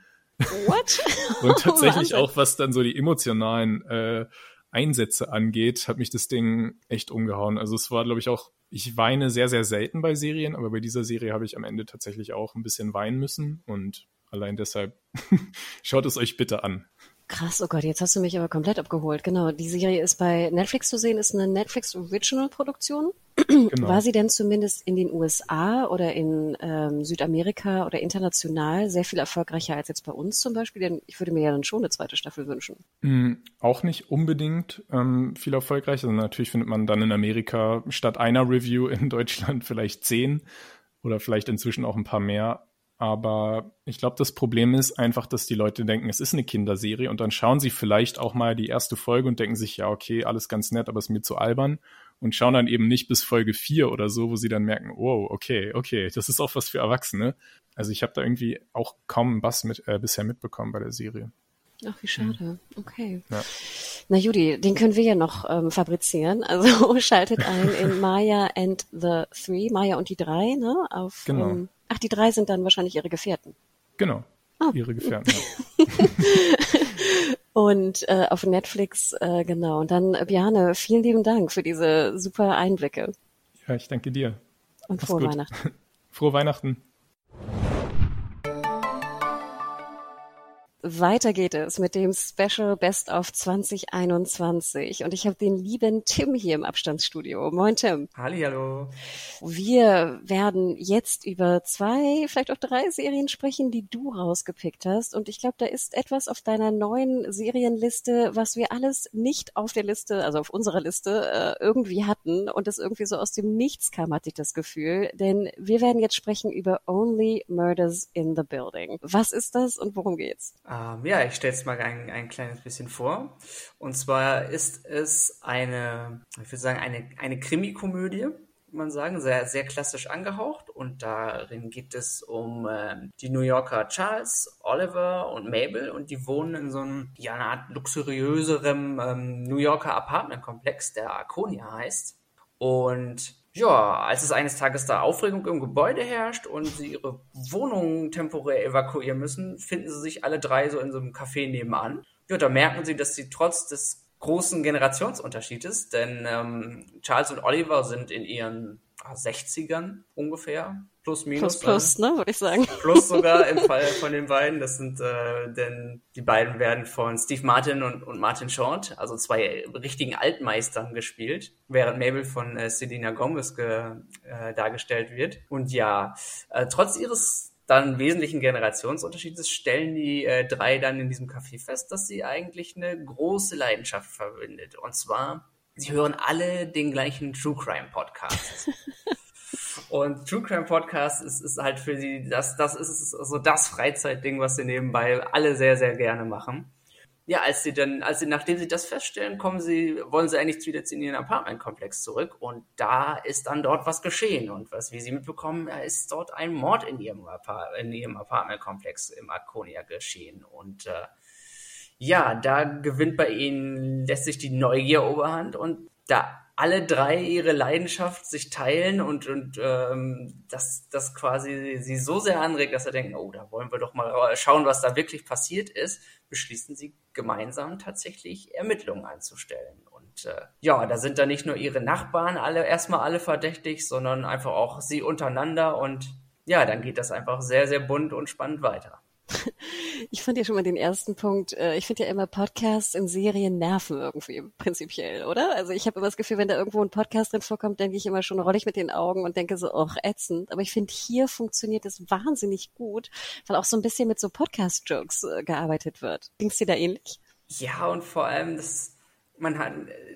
Speaker 1: What?
Speaker 3: Und tatsächlich auch, was dann so die emotionalen äh, Einsätze angeht, hat mich das Ding echt umgehauen. Also es war, glaube ich, auch, ich weine sehr, sehr selten bei Serien, aber bei dieser Serie habe ich am Ende tatsächlich auch ein bisschen weinen müssen und allein deshalb schaut es euch bitte an.
Speaker 1: Krass, oh Gott, jetzt hast du mich aber komplett abgeholt. Genau, die Serie ist bei Netflix zu sehen, ist eine Netflix Original Produktion.
Speaker 3: Genau.
Speaker 1: War sie denn zumindest in den USA oder in ähm, Südamerika oder international sehr viel erfolgreicher als jetzt bei uns zum Beispiel? Denn ich würde mir ja dann schon eine zweite Staffel wünschen.
Speaker 3: Mm, Auch nicht unbedingt ähm, viel erfolgreicher. Also natürlich findet man dann in Amerika statt einer Review in Deutschland vielleicht zehn oder vielleicht inzwischen auch ein paar mehr. Aber ich glaube, das Problem ist einfach, dass die Leute denken, es ist eine Kinderserie und dann schauen sie vielleicht auch mal die erste Folge und denken sich, ja, okay, alles ganz nett, aber es ist mir zu albern und schauen dann eben nicht bis Folge vier oder so, wo sie dann merken, wow, okay, okay, das ist auch was für Erwachsene. Also ich habe da irgendwie auch kaum einen Bass mit, äh, bisher mitbekommen bei der Serie.
Speaker 1: Ach, wie schade. Okay.
Speaker 3: Ja.
Speaker 1: Na Judy, den können wir ja noch ähm, fabrizieren. Also schaltet ein in Maya and the Three, Maya und die drei, ne? Auf,
Speaker 3: Genau.
Speaker 1: ähm, ach, die drei sind dann wahrscheinlich ihre Gefährten.
Speaker 3: Genau.
Speaker 1: Ah.
Speaker 3: Ihre Gefährten. Ja.
Speaker 1: Und äh, auf Netflix, äh, genau. Und dann, äh, Bjane, vielen lieben Dank für diese super Einblicke.
Speaker 3: ja, ich danke dir.
Speaker 1: Und
Speaker 3: Mach's
Speaker 1: frohe
Speaker 3: gut.
Speaker 1: Weihnachten.
Speaker 3: Frohe Weihnachten.
Speaker 1: Weiter geht es mit dem Special Best of 2021 und ich habe den lieben Tim hier im Abstandsstudio. Moin Tim.
Speaker 5: Hallo.
Speaker 1: Wir werden jetzt über zwei, vielleicht auch drei Serien sprechen, die du rausgepickt hast und ich glaube, da ist etwas auf deiner neuen Serienliste, was wir alles nicht auf der Liste, also auf unserer Liste äh, irgendwie hatten und das irgendwie so aus dem Nichts kam, hatte ich das Gefühl, denn wir werden jetzt sprechen über Only Murders in the Building. Was ist das und worum geht's?
Speaker 5: Ähm, ja, ich stelle es mal ein, ein kleines bisschen vor. Und zwar ist es eine, ich würde sagen, eine, eine Krimi-Komödie man sagen, sehr, sehr klassisch angehaucht. Und darin geht es um äh, die New Yorker Charles, Oliver und Mabel. Und die wohnen in so einem, ja, eine Art luxuriöserem ähm, New Yorker Apartmentkomplex, der Arconia heißt. Und ja, als es eines Tages da Aufregung im Gebäude herrscht und sie ihre Wohnung temporär evakuieren müssen, finden sie sich alle drei so in so einem Café nebenan. Ja, da merken sie, dass sie trotz des großen Generationsunterschiedes, denn ähm, Charles und Oliver sind in ihren 60ern ah, ungefähr, plus minus.
Speaker 1: Plus plus, ne, würde ich sagen.
Speaker 5: Plus sogar im Fall von den beiden. Das sind, äh, denn die beiden werden von Steve Martin und, und Martin Short, also zwei richtigen Altmeistern gespielt, während Mabel von äh, Selena Gomez ge, äh, dargestellt wird. Und ja, äh, trotz ihres dann wesentlichen Generationsunterschiedes stellen die äh, drei dann in diesem Café fest, dass sie eigentlich eine große Leidenschaft verbindet. Und zwar, sie hören alle den gleichen True Crime Podcast. Und True Crime Podcast ist, ist halt für sie, das, das ist so das Freizeitding, was sie nebenbei alle sehr, sehr gerne machen. Ja, als sie dann, als sie, nachdem sie das feststellen, kommen sie, wollen sie eigentlich wieder in ihren Apartmentkomplex zurück. Und da ist dann dort was geschehen. Und was, wie sie mitbekommen, ist dort ein Mord in ihrem, in ihrem Apartmentkomplex im Arconia geschehen. Und äh, ja, da gewinnt bei ihnen, lässt sich die Neugier Oberhand. Und da alle drei ihre Leidenschaft sich teilen und, und ähm, das, das quasi sie so sehr anregt, dass sie denken, oh, da wollen wir doch mal schauen, was da wirklich passiert ist, beschließen sie gemeinsam tatsächlich Ermittlungen anzustellen. Und äh, ja, da sind dann nicht nur ihre Nachbarn alle erstmal alle verdächtig, sondern einfach auch sie untereinander und ja, dann geht das einfach sehr, sehr bunt und spannend weiter.
Speaker 1: Ich fand ja schon mal den ersten Punkt, äh, ich finde ja immer Podcasts in Serien nerven irgendwie prinzipiell, oder? Also ich habe immer das Gefühl, wenn da irgendwo ein Podcast drin vorkommt, denke ich immer schon, rolle ich mit den Augen und denke so, ach, ätzend. Aber ich finde, hier funktioniert es wahnsinnig gut, weil auch so ein bisschen mit so Podcast-Jokes äh, gearbeitet wird. Ging's dir da ähnlich?
Speaker 5: Ja, und vor allem das man hat,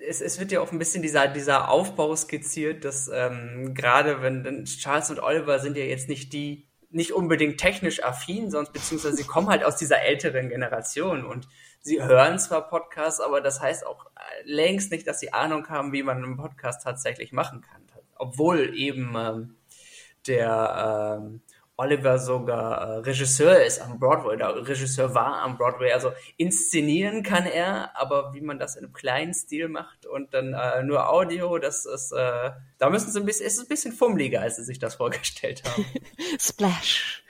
Speaker 5: es, es wird ja auch ein bisschen dieser, dieser Aufbau skizziert, dass ähm, gerade wenn Charles und Oliver sind ja jetzt nicht die nicht unbedingt technisch affin, sonst beziehungsweise sie kommen halt aus dieser älteren Generation und sie hören zwar Podcasts, aber das heißt auch längst nicht, dass sie Ahnung haben, wie man einen Podcast tatsächlich machen kann. Obwohl eben ähm, der ähm, Oliver sogar äh, Regisseur ist am Broadway, oder Regisseur war am Broadway. Also inszenieren kann er, aber wie man das in einem kleinen Stil macht und dann äh, nur Audio, das ist, äh, da müssen sie ein bisschen, es ist ein bisschen fummeliger, als sie sich das vorgestellt haben.
Speaker 1: Splash.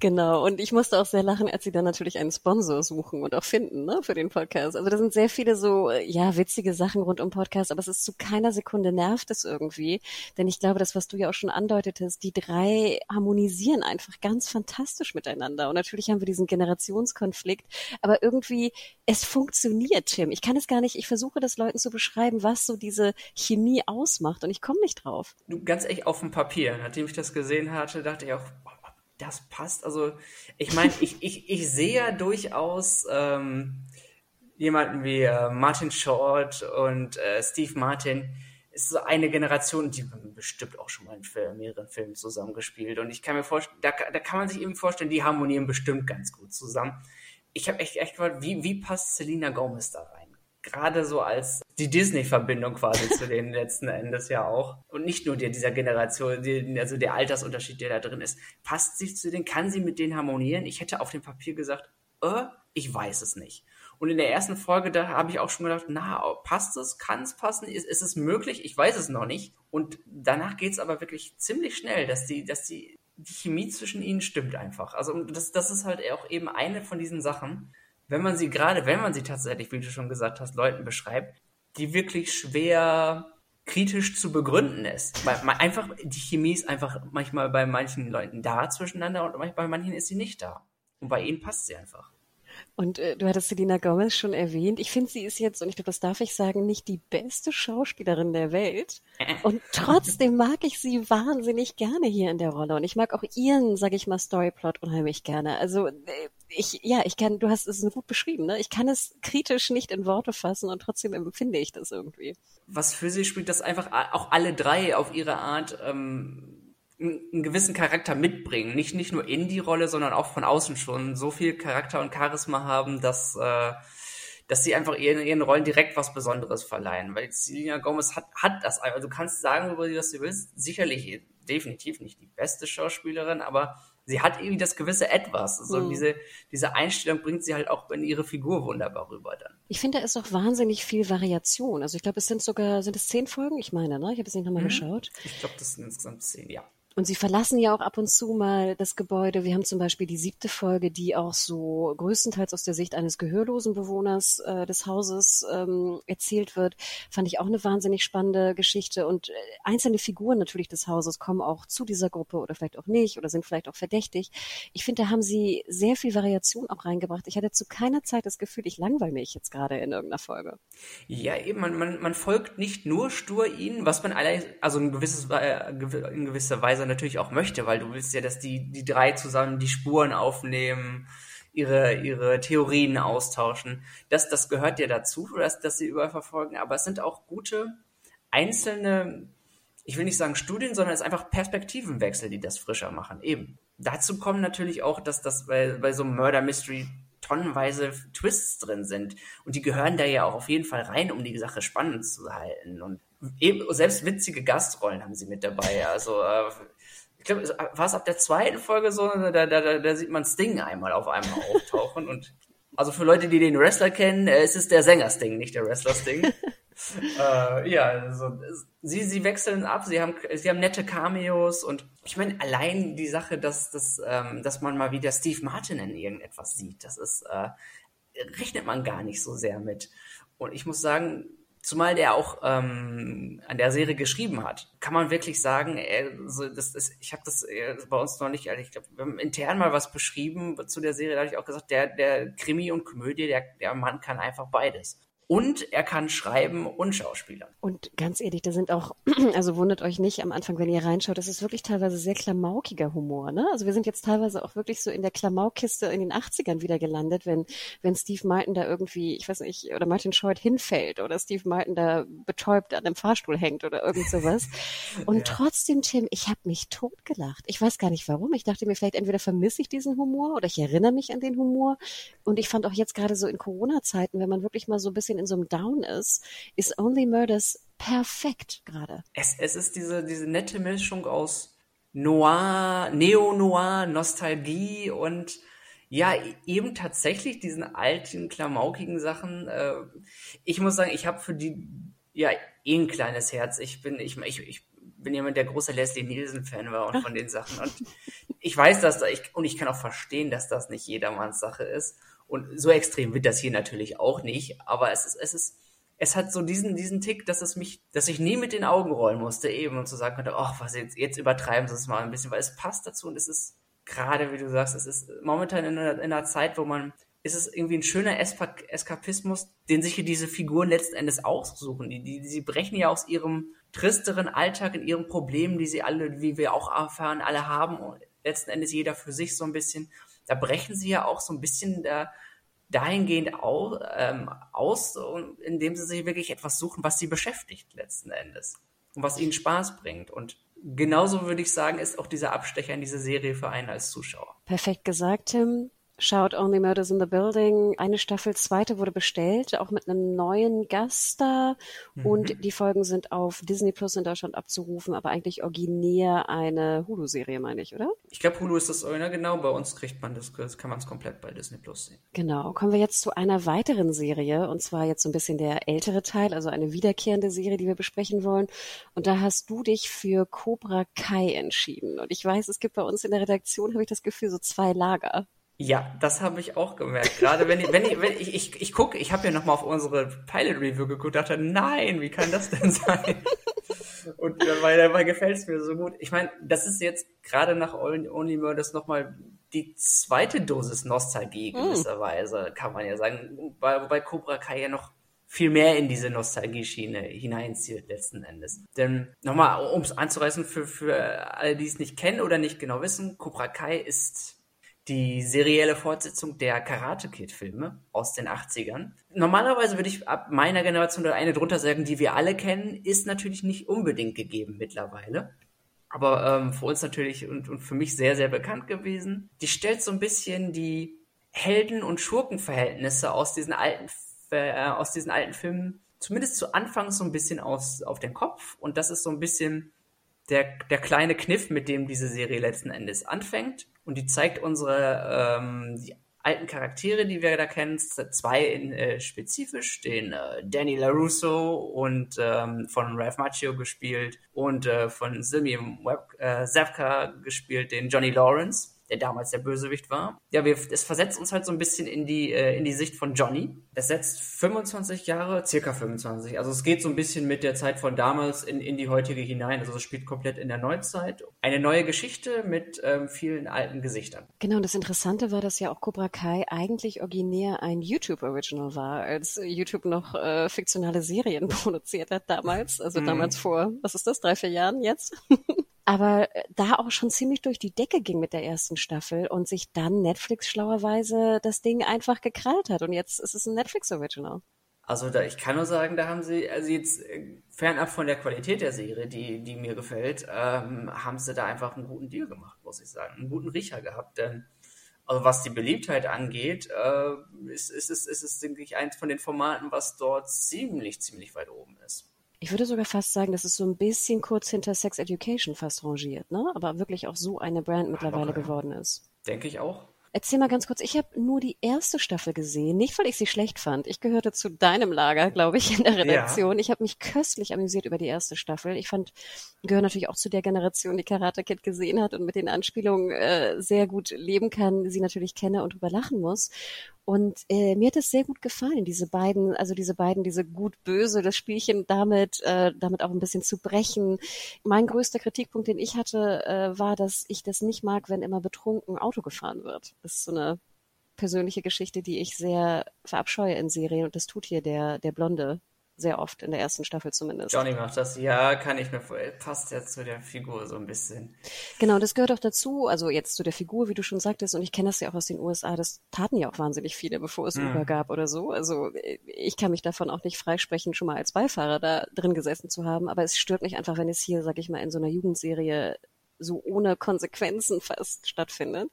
Speaker 1: Genau. Und ich musste auch sehr lachen, als sie dann natürlich einen Sponsor suchen und auch finden, ne, für den Podcast. Also da sind sehr viele so, ja, witzige Sachen rund um Podcast, aber es ist zu keiner Sekunde nervt es irgendwie. Denn ich glaube, das, was du ja auch schon andeutetest, die drei harmonisieren einfach ganz fantastisch miteinander. Und natürlich haben wir diesen Generationskonflikt, aber irgendwie, es funktioniert, Tim. Ich kann es gar nicht, ich versuche das Leuten zu beschreiben, was so diese Chemie ausmacht und ich komme nicht drauf.
Speaker 5: Du, ganz echt auf dem Papier. Nachdem ich das gesehen hatte, dachte ich auch, das passt. Also, ich meine, ich, ich, ich sehe ja durchaus ähm, jemanden wie äh, Martin Short und äh, Steve Martin, ist so eine Generation, die bestimmt auch schon mal in mehreren Filmen zusammengespielt. Und ich kann mir vorstellen, da, da kann man sich eben vorstellen, die harmonieren bestimmt ganz gut zusammen. Ich habe echt, echt gefragt, wie, wie passt Selena Gomez da rein? Gerade so als die Disney-Verbindung quasi zu den letzten Endes ja auch. Und nicht nur der, dieser Generation, die, also der Altersunterschied, der da drin ist. Passt sie zu denen? Kann sie mit denen harmonieren? Ich hätte auf dem Papier gesagt, äh, ich weiß es nicht. Und in der ersten Folge, da habe ich auch schon gedacht, na, passt es? Kann es passen? Ist, ist es möglich? Ich weiß es noch nicht. Und danach geht es aber wirklich ziemlich schnell, dass die, dass die, die Chemie zwischen ihnen stimmt einfach. Also das, das ist halt auch eben eine von diesen Sachen, wenn man sie gerade, wenn man sie tatsächlich, wie du schon gesagt hast, Leuten beschreibt, die wirklich schwer kritisch zu begründen ist. Weil einfach, die Chemie ist einfach manchmal bei manchen Leuten da zwischeneinander und bei manchen ist sie nicht da. Und bei ihnen passt sie einfach.
Speaker 1: Und äh, du hattest Selena Gomez schon erwähnt. Ich finde, sie ist jetzt, und ich glaube, das darf ich sagen, nicht die beste Schauspielerin der Welt. Und trotzdem mag ich sie wahnsinnig gerne hier in der Rolle. Und ich mag auch ihren, sage ich mal, Storyplot unheimlich gerne. Also äh, ich, ja, ich kann, du hast es gut beschrieben, ne? Ich kann es kritisch nicht in Worte fassen und trotzdem empfinde ich das irgendwie.
Speaker 5: Was für sie spielt, dass einfach auch alle drei auf ihre Art ähm, einen gewissen Charakter mitbringen. Nicht, nicht nur in die Rolle, sondern auch von außen schon so viel Charakter und Charisma haben, dass, äh, dass sie einfach ihren, ihren Rollen direkt was Besonderes verleihen. Weil Selena Gomez hat, hat das einfach. Also du kannst sagen, was du willst. Sicherlich definitiv nicht die beste Schauspielerin, aber sie hat irgendwie das gewisse Etwas. So also mhm. diese, diese Einstellung bringt sie halt auch in ihre Figur wunderbar rüber dann.
Speaker 1: Ich finde, da ist auch wahnsinnig viel Variation. Also ich glaube, es sind sogar, sind es zehn Folgen? Ich meine, ne? Ich habe es nicht nochmal mhm. geschaut.
Speaker 5: Ich glaube, das sind insgesamt zehn, ja.
Speaker 1: Und sie verlassen ja auch ab und zu mal das Gebäude. Wir haben zum Beispiel die siebte Folge, die auch so größtenteils aus der Sicht eines gehörlosen Bewohners äh, des Hauses ähm, erzählt wird. Fand ich auch eine wahnsinnig spannende Geschichte. Und äh, einzelne Figuren natürlich des Hauses kommen auch zu dieser Gruppe oder vielleicht auch nicht oder sind vielleicht auch verdächtig. Ich finde, da haben sie sehr viel Variation auch reingebracht. Ich hatte zu keiner Zeit das Gefühl, ich langweile mich jetzt gerade in irgendeiner Folge.
Speaker 5: Ja, eben, man, man, man folgt nicht nur stur ihnen, was man alle, also in, gewisses, äh, in gewisser Weise Weise natürlich auch möchte, weil du willst ja, dass die, die drei zusammen die Spuren aufnehmen, ihre, ihre Theorien austauschen. Das, das gehört ja dazu, dass, dass sie überall verfolgen, aber es sind auch gute einzelne, ich will nicht sagen Studien, sondern es ist einfach Perspektivenwechsel, die das frischer machen. Eben. Dazu kommen natürlich auch, dass das bei, bei so einem Murder Mystery tonnenweise Twists drin sind. Und die gehören da ja auch auf jeden Fall rein, um die Sache spannend zu halten. Und eben, selbst witzige Gastrollen haben sie mit dabei. Also, äh, ich glaube, war es ab der zweiten Folge so, da, da, da, da sieht man Sting einmal auf einmal auftauchen. und also für Leute, die den Wrestler kennen, äh, es ist der Sänger Sting, nicht der Wrestler Sting. äh, ja, also sie, sie wechseln ab, sie haben, sie haben nette Cameos und ich meine, allein die Sache, dass, dass, ähm, dass man mal wieder Steve Martin in irgendetwas sieht, das ist, äh, rechnet man gar nicht so sehr mit. Und ich muss sagen, zumal der auch ähm, an der Serie geschrieben hat, kann man wirklich sagen, ey, so, das ist, ich habe das äh, bei uns noch nicht, also ich glaube, wir haben intern mal was beschrieben zu der Serie, da habe ich auch gesagt, der, der Krimi und Komödie, der, der Mann kann einfach beides und er kann schreiben und schauspielern.
Speaker 1: Und ganz ehrlich, da sind auch, also wundert euch nicht am Anfang, wenn ihr reinschaut, das ist wirklich teilweise sehr klamaukiger Humor. Ne? Also wir sind jetzt teilweise auch wirklich so in der Klamaukiste in den 80ern wieder gelandet, wenn, wenn Steve Martin da irgendwie, ich weiß nicht, oder Martin Short hinfällt oder Steve Martin da betäubt an einem Fahrstuhl hängt oder irgend sowas. Und ja. trotzdem, Tim, ich habe mich totgelacht. Ich weiß gar nicht warum. Ich dachte mir, vielleicht entweder vermisse ich diesen Humor oder ich erinnere mich an den Humor. Und ich fand auch jetzt gerade so in Corona-Zeiten, wenn man wirklich mal so ein bisschen in so einem Down ist, ist Only Murders perfekt gerade.
Speaker 5: Es, es ist diese, diese nette Mischung aus Noir, Neo-Noir, Nostalgie und ja, eben tatsächlich diesen alten, klamaukigen Sachen. Äh, ich muss sagen, ich habe für die ja eh ein kleines Herz. Ich bin, ich, ich, ich bin jemand, der großer Leslie Nielsen-Fan war und von den Sachen. Und ich weiß, dass da ich, und ich kann auch verstehen, dass das nicht jedermanns Sache ist. Und so extrem wird das hier natürlich auch nicht, aber es ist, es ist, es hat so diesen, diesen Tick, dass es mich, dass ich nie mit den Augen rollen musste eben und zu sagen könnte, ach, was jetzt, jetzt übertreiben sie es mal ein bisschen, weil es passt dazu und es ist gerade, wie du sagst, es ist momentan in einer, in einer Zeit, wo man, ist es irgendwie ein schöner Eskapismus, den sich hier diese Figuren letzten Endes aussuchen. Die, die, sie brechen ja aus ihrem tristeren Alltag, in ihren Problemen, die sie alle, wie wir auch erfahren, alle haben, und letzten Endes jeder für sich so ein bisschen da brechen sie ja auch so ein bisschen da, dahingehend au, ähm, aus, indem sie sich wirklich etwas suchen, was sie beschäftigt letzten Endes und was ihnen Spaß bringt. Und genauso würde ich sagen, ist auch dieser Abstecher in diese Serie für einen als Zuschauer.
Speaker 1: Perfekt gesagt, Tim. Shout Only Murders in the Building. Eine Staffel, zweite wurde bestellt, auch mit einem neuen Gast da. Mhm. Und die Folgen sind auf Disney Plus in Deutschland abzurufen, aber eigentlich originär eine Hulu-Serie, meine ich, oder?
Speaker 5: Ich glaube, Hulu ist das original, genau. Bei uns kriegt man das, das kann man es komplett bei Disney Plus sehen.
Speaker 1: Genau. Kommen wir jetzt zu einer weiteren Serie, und zwar jetzt so ein bisschen der ältere Teil, also eine wiederkehrende Serie, die wir besprechen wollen. Und da hast du dich für Cobra Kai entschieden. Und ich weiß, es gibt bei uns in der Redaktion, habe ich das Gefühl, so zwei Lager.
Speaker 5: Ja, das habe ich auch gemerkt. Gerade wenn ich, wenn ich, wenn ich, ich, ich gucke, ich habe ja nochmal auf unsere Pilot Review geguckt, dachte, nein, wie kann das denn sein? Und dabei, dabei gefällt es mir so gut. Ich meine, das ist jetzt gerade nach Only Murders nochmal die zweite Dosis Nostalgie
Speaker 1: Hm.
Speaker 5: gewisserweise, kann man ja sagen. Wobei, wobei Cobra Kai ja noch viel mehr in diese Nostalgie-Schiene hineinzielt letzten Endes. Denn nochmal, um es anzureißen für, für alle, die es nicht kennen oder nicht genau wissen, Cobra Kai ist die serielle Fortsetzung der Karate Kid-Filme aus den 80ern. Normalerweise würde ich ab meiner Generation oder eine drunter sagen, die wir alle kennen, ist natürlich nicht unbedingt gegeben mittlerweile. Aber ähm, für uns natürlich und, und für mich sehr, sehr bekannt gewesen. Die stellt so ein bisschen die Helden- und Schurkenverhältnisse aus diesen alten, äh, aus diesen alten Filmen, zumindest zu Anfang so ein bisschen aus, auf den Kopf. Und das ist so ein bisschen der, der kleine Kniff, mit dem diese Serie letzten Endes anfängt. Und die zeigt unsere ähm, die alten Charaktere, die wir da kennen, zwei in, äh, spezifisch, den äh, Danny LaRusso und ähm, von Ralph Macchio gespielt und äh, von Simeon Web, äh, Zapka gespielt, den Johnny Lawrence der damals der Bösewicht war. Ja, wir, es versetzt uns halt so ein bisschen in die, äh, in die Sicht von Johnny. Es setzt 25 Jahre, circa 25. Also es geht so ein bisschen mit der Zeit von damals in, in die heutige hinein. Also es spielt komplett in der Neuzeit. Eine neue Geschichte mit ähm, vielen alten Gesichtern.
Speaker 1: Genau, und das Interessante war, dass ja auch Cobra Kai eigentlich originär ein YouTube-Original war, als YouTube noch äh, fiktionale Serien produziert hat damals. Also
Speaker 5: Mhm.
Speaker 1: damals vor, was ist das, drei, vier Jahren jetzt? aber äh, da auch schon ziemlich durch die Decke ging mit der ersten Staffel und sich dann Netflix schlauerweise das Ding einfach gekrallt hat und jetzt ist es ein Netflix-Original.
Speaker 5: Also da, ich kann nur sagen, da haben sie, also jetzt äh, fernab von der Qualität der Serie, die, die mir gefällt, ähm, haben sie da einfach einen guten Deal gemacht, muss ich sagen. Einen guten Riecher gehabt, denn also was die Beliebtheit angeht, äh, ist, ist, es, ist es, denke ich, eins von den Formaten, was dort ziemlich, ziemlich weit oben ist.
Speaker 1: Ich würde sogar fast sagen, das ist so ein bisschen kurz hinter Sex Education fast rangiert, ne? Aber wirklich auch so eine Brand mittlerweile
Speaker 5: locker,
Speaker 1: geworden ist.
Speaker 5: Denke ich auch.
Speaker 1: Erzähl mal ganz kurz, ich habe nur die erste Staffel gesehen, nicht weil ich sie schlecht fand. Ich gehörte zu deinem Lager, glaube ich, in der Redaktion. Ich habe mich köstlich amüsiert über die erste Staffel. Ich fand, gehöre natürlich auch zu der Generation, die Karate Kid gesehen hat und mit den Anspielungen äh, sehr gut leben kann, sie natürlich kenne und drüber lachen muss. Und äh, mir hat es sehr gut gefallen, diese beiden, also diese beiden, diese gut-böse, das Spielchen damit, äh, damit auch ein bisschen zu brechen. Mein größter Kritikpunkt, den ich hatte, äh, war, dass ich das nicht mag, wenn immer betrunken Auto gefahren wird. Das ist so eine persönliche Geschichte, die ich sehr verabscheue in Serien und das tut hier der, der Blonde sehr oft, in der ersten Staffel zumindest.
Speaker 5: Johnny macht das, ja, kann ich mir vorstellen. Passt ja zu der Figur so ein bisschen.
Speaker 1: Genau, das gehört auch dazu, also jetzt zu der Figur, wie du schon sagtest, und ich kenne das ja auch aus den USA, das taten ja auch wahnsinnig viele, bevor es Uber gab oder so. Also ich kann mich davon auch nicht freisprechen, schon mal als Beifahrer da drin gesessen zu haben, aber es stört mich einfach, wenn es hier, sag ich mal, in so einer Jugendserie so ohne Konsequenzen fast stattfindet.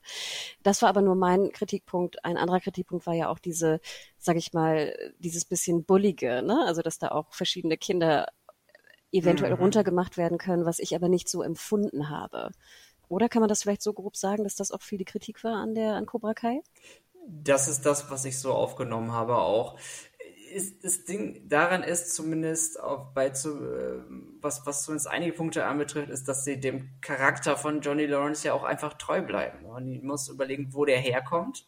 Speaker 1: Das war aber nur mein Kritikpunkt. Ein anderer Kritikpunkt war ja auch diese, sag ich mal, dieses bisschen bullige, ne? Also dass da auch verschiedene Kinder eventuell
Speaker 5: Mhm.
Speaker 1: runtergemacht werden können, was ich aber nicht so empfunden habe. Oder kann man das vielleicht so grob sagen, dass das auch viel die Kritik war an der an Cobra Kai?
Speaker 5: Das ist das, was ich so aufgenommen habe auch. Ist, das Ding daran ist zumindest auch bei zu, äh, was, was zumindest einige Punkte anbetrifft, ist, dass sie dem Charakter von Johnny Lawrence ja auch einfach treu bleiben. Man muss überlegen, wo der herkommt.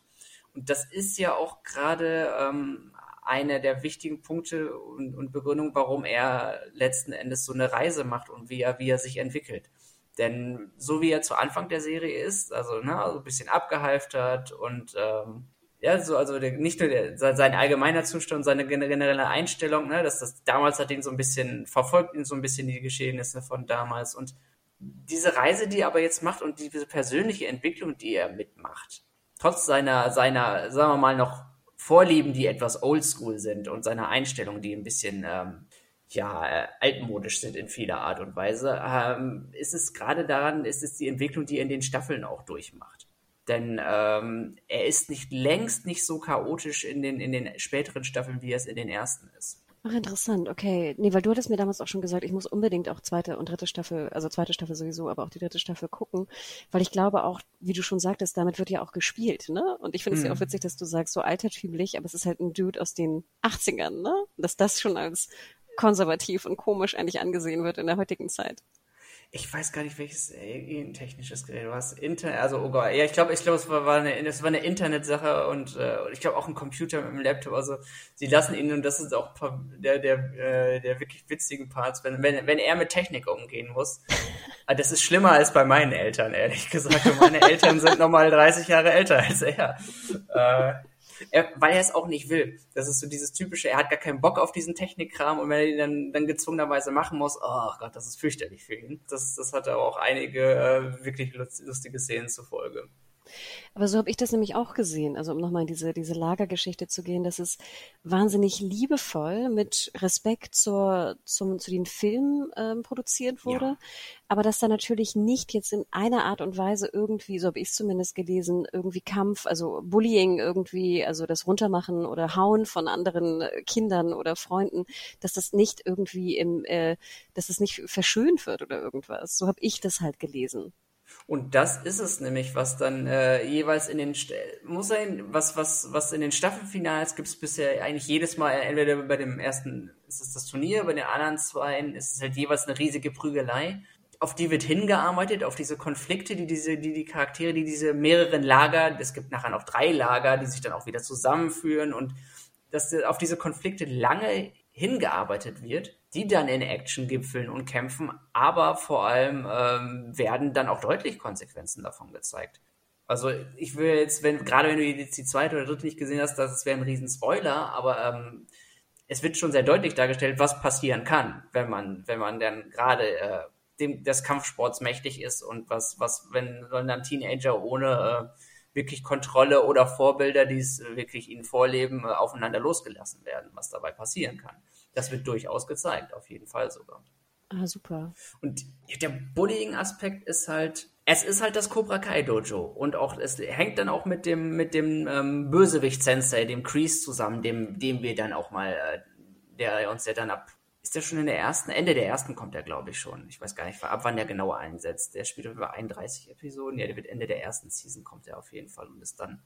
Speaker 5: Und das ist ja auch gerade ähm, einer der wichtigen Punkte und, und Begründung, warum er letzten Endes so eine Reise macht und wie er, wie er sich entwickelt. Denn so wie er zu Anfang der Serie ist, also ne, also ein bisschen abgehalftert und ähm, ja, so, also der, nicht nur der, se- sein allgemeiner Zustand, seine gen- generelle Einstellung, ne, dass das damals hat ihn so ein bisschen verfolgt, ihn so ein bisschen die Geschehnisse von damals und diese Reise, die er aber jetzt macht und diese persönliche Entwicklung, die er mitmacht, trotz seiner, seiner, sagen wir mal, noch Vorlieben, die etwas oldschool sind und seiner Einstellung, die ein bisschen, ähm, ja, äh, altmodisch sind in vieler Art und Weise, ähm, ist es gerade daran, ist es die Entwicklung, die er in den Staffeln auch durchmacht. Denn ähm, er ist nicht längst nicht so chaotisch in den, in den späteren Staffeln, wie er es in den ersten ist.
Speaker 1: Ach, interessant, okay. Nee, weil du hattest mir damals auch schon gesagt, ich muss unbedingt auch zweite und dritte Staffel, also zweite Staffel sowieso, aber auch die dritte Staffel gucken, weil ich glaube auch, wie du schon sagtest, damit wird ja auch gespielt, ne? Und ich finde es ja auch witzig, dass du sagst, so altertümlich, aber es ist halt ein Dude aus den 80ern, ne? Dass das schon als konservativ und komisch eigentlich angesehen wird in der heutigen Zeit.
Speaker 5: Ich weiß gar nicht, welches äh, technisches Gerät du hast. Internet, also oh Gott, ja, ich glaube, ich glaube, es war, war eine, es war eine Internetsache und äh, ich glaube auch ein Computer mit einem Laptop. Also sie lassen ihn und das ist auch der der äh, der wirklich witzigen Parts, wenn wenn wenn er mit Technik umgehen muss. Ah, das ist schlimmer als bei meinen Eltern, ehrlich gesagt. Und meine Eltern sind nochmal 30 Jahre älter als er. Äh, er, weil er es auch nicht will. Das ist so dieses typische, er hat gar keinen Bock auf diesen Technikkram und wenn er ihn dann, dann gezwungenerweise machen muss, oh Gott, das ist fürchterlich für ihn. Das, das hat aber auch einige äh, wirklich lustige Szenen zur Folge.
Speaker 1: Aber so habe ich das nämlich auch gesehen. Also um nochmal in diese, diese Lagergeschichte zu gehen, das ist wahnsinnig liebevoll mit Respekt zur, zum, zu den Filmen ähm, produziert wurde. Ja. Aber dass da natürlich nicht jetzt in einer Art und Weise irgendwie, so habe ich es zumindest gelesen, irgendwie Kampf, also Bullying irgendwie, also das Runtermachen oder Hauen von anderen Kindern oder Freunden, dass das nicht irgendwie im, äh, dass das nicht verschönt wird oder irgendwas. So habe ich das halt gelesen.
Speaker 5: Und das ist es nämlich, was dann äh, jeweils in den St muss sein, was was was in den Staffelfinals gibt es bisher eigentlich jedes Mal entweder bei dem ersten ist es das Turnier, bei den anderen zwei ist es halt jeweils eine riesige Prügelei. Auf die wird hingearbeitet, auf diese Konflikte, die diese, die die Charaktere, die diese mehreren Lager, es gibt nachher noch drei Lager, die sich dann auch wieder zusammenführen und dass auf diese Konflikte lange hingearbeitet wird die dann in Action gipfeln und kämpfen, aber vor allem ähm, werden dann auch deutlich Konsequenzen davon gezeigt. Also ich will jetzt, wenn gerade wenn du jetzt die zweite oder dritte nicht gesehen hast, das wäre ein riesen Spoiler, aber ähm, es wird schon sehr deutlich dargestellt, was passieren kann, wenn man, wenn man dann gerade äh, dem des Kampfsports mächtig ist und was, was, wenn, wenn dann Teenager ohne äh, wirklich Kontrolle oder Vorbilder, die es wirklich ihnen vorleben, äh, aufeinander losgelassen werden, was dabei passieren kann. Das wird durchaus gezeigt, auf jeden Fall sogar.
Speaker 1: Ah, super.
Speaker 5: Und der Bullying-Aspekt ist halt, es ist halt das Cobra Kai Dojo und auch es hängt dann auch mit dem mit dem ähm, Bösewicht Sensei, dem Kreese zusammen, dem dem wir dann auch mal, äh, der uns ja dann ab ist der schon in der ersten Ende der ersten kommt er glaube ich schon. Ich weiß gar nicht, ab wann der genau einsetzt. Der spielt über 31 Episoden. Ja, der wird Ende der ersten Season kommt er auf jeden Fall und ist dann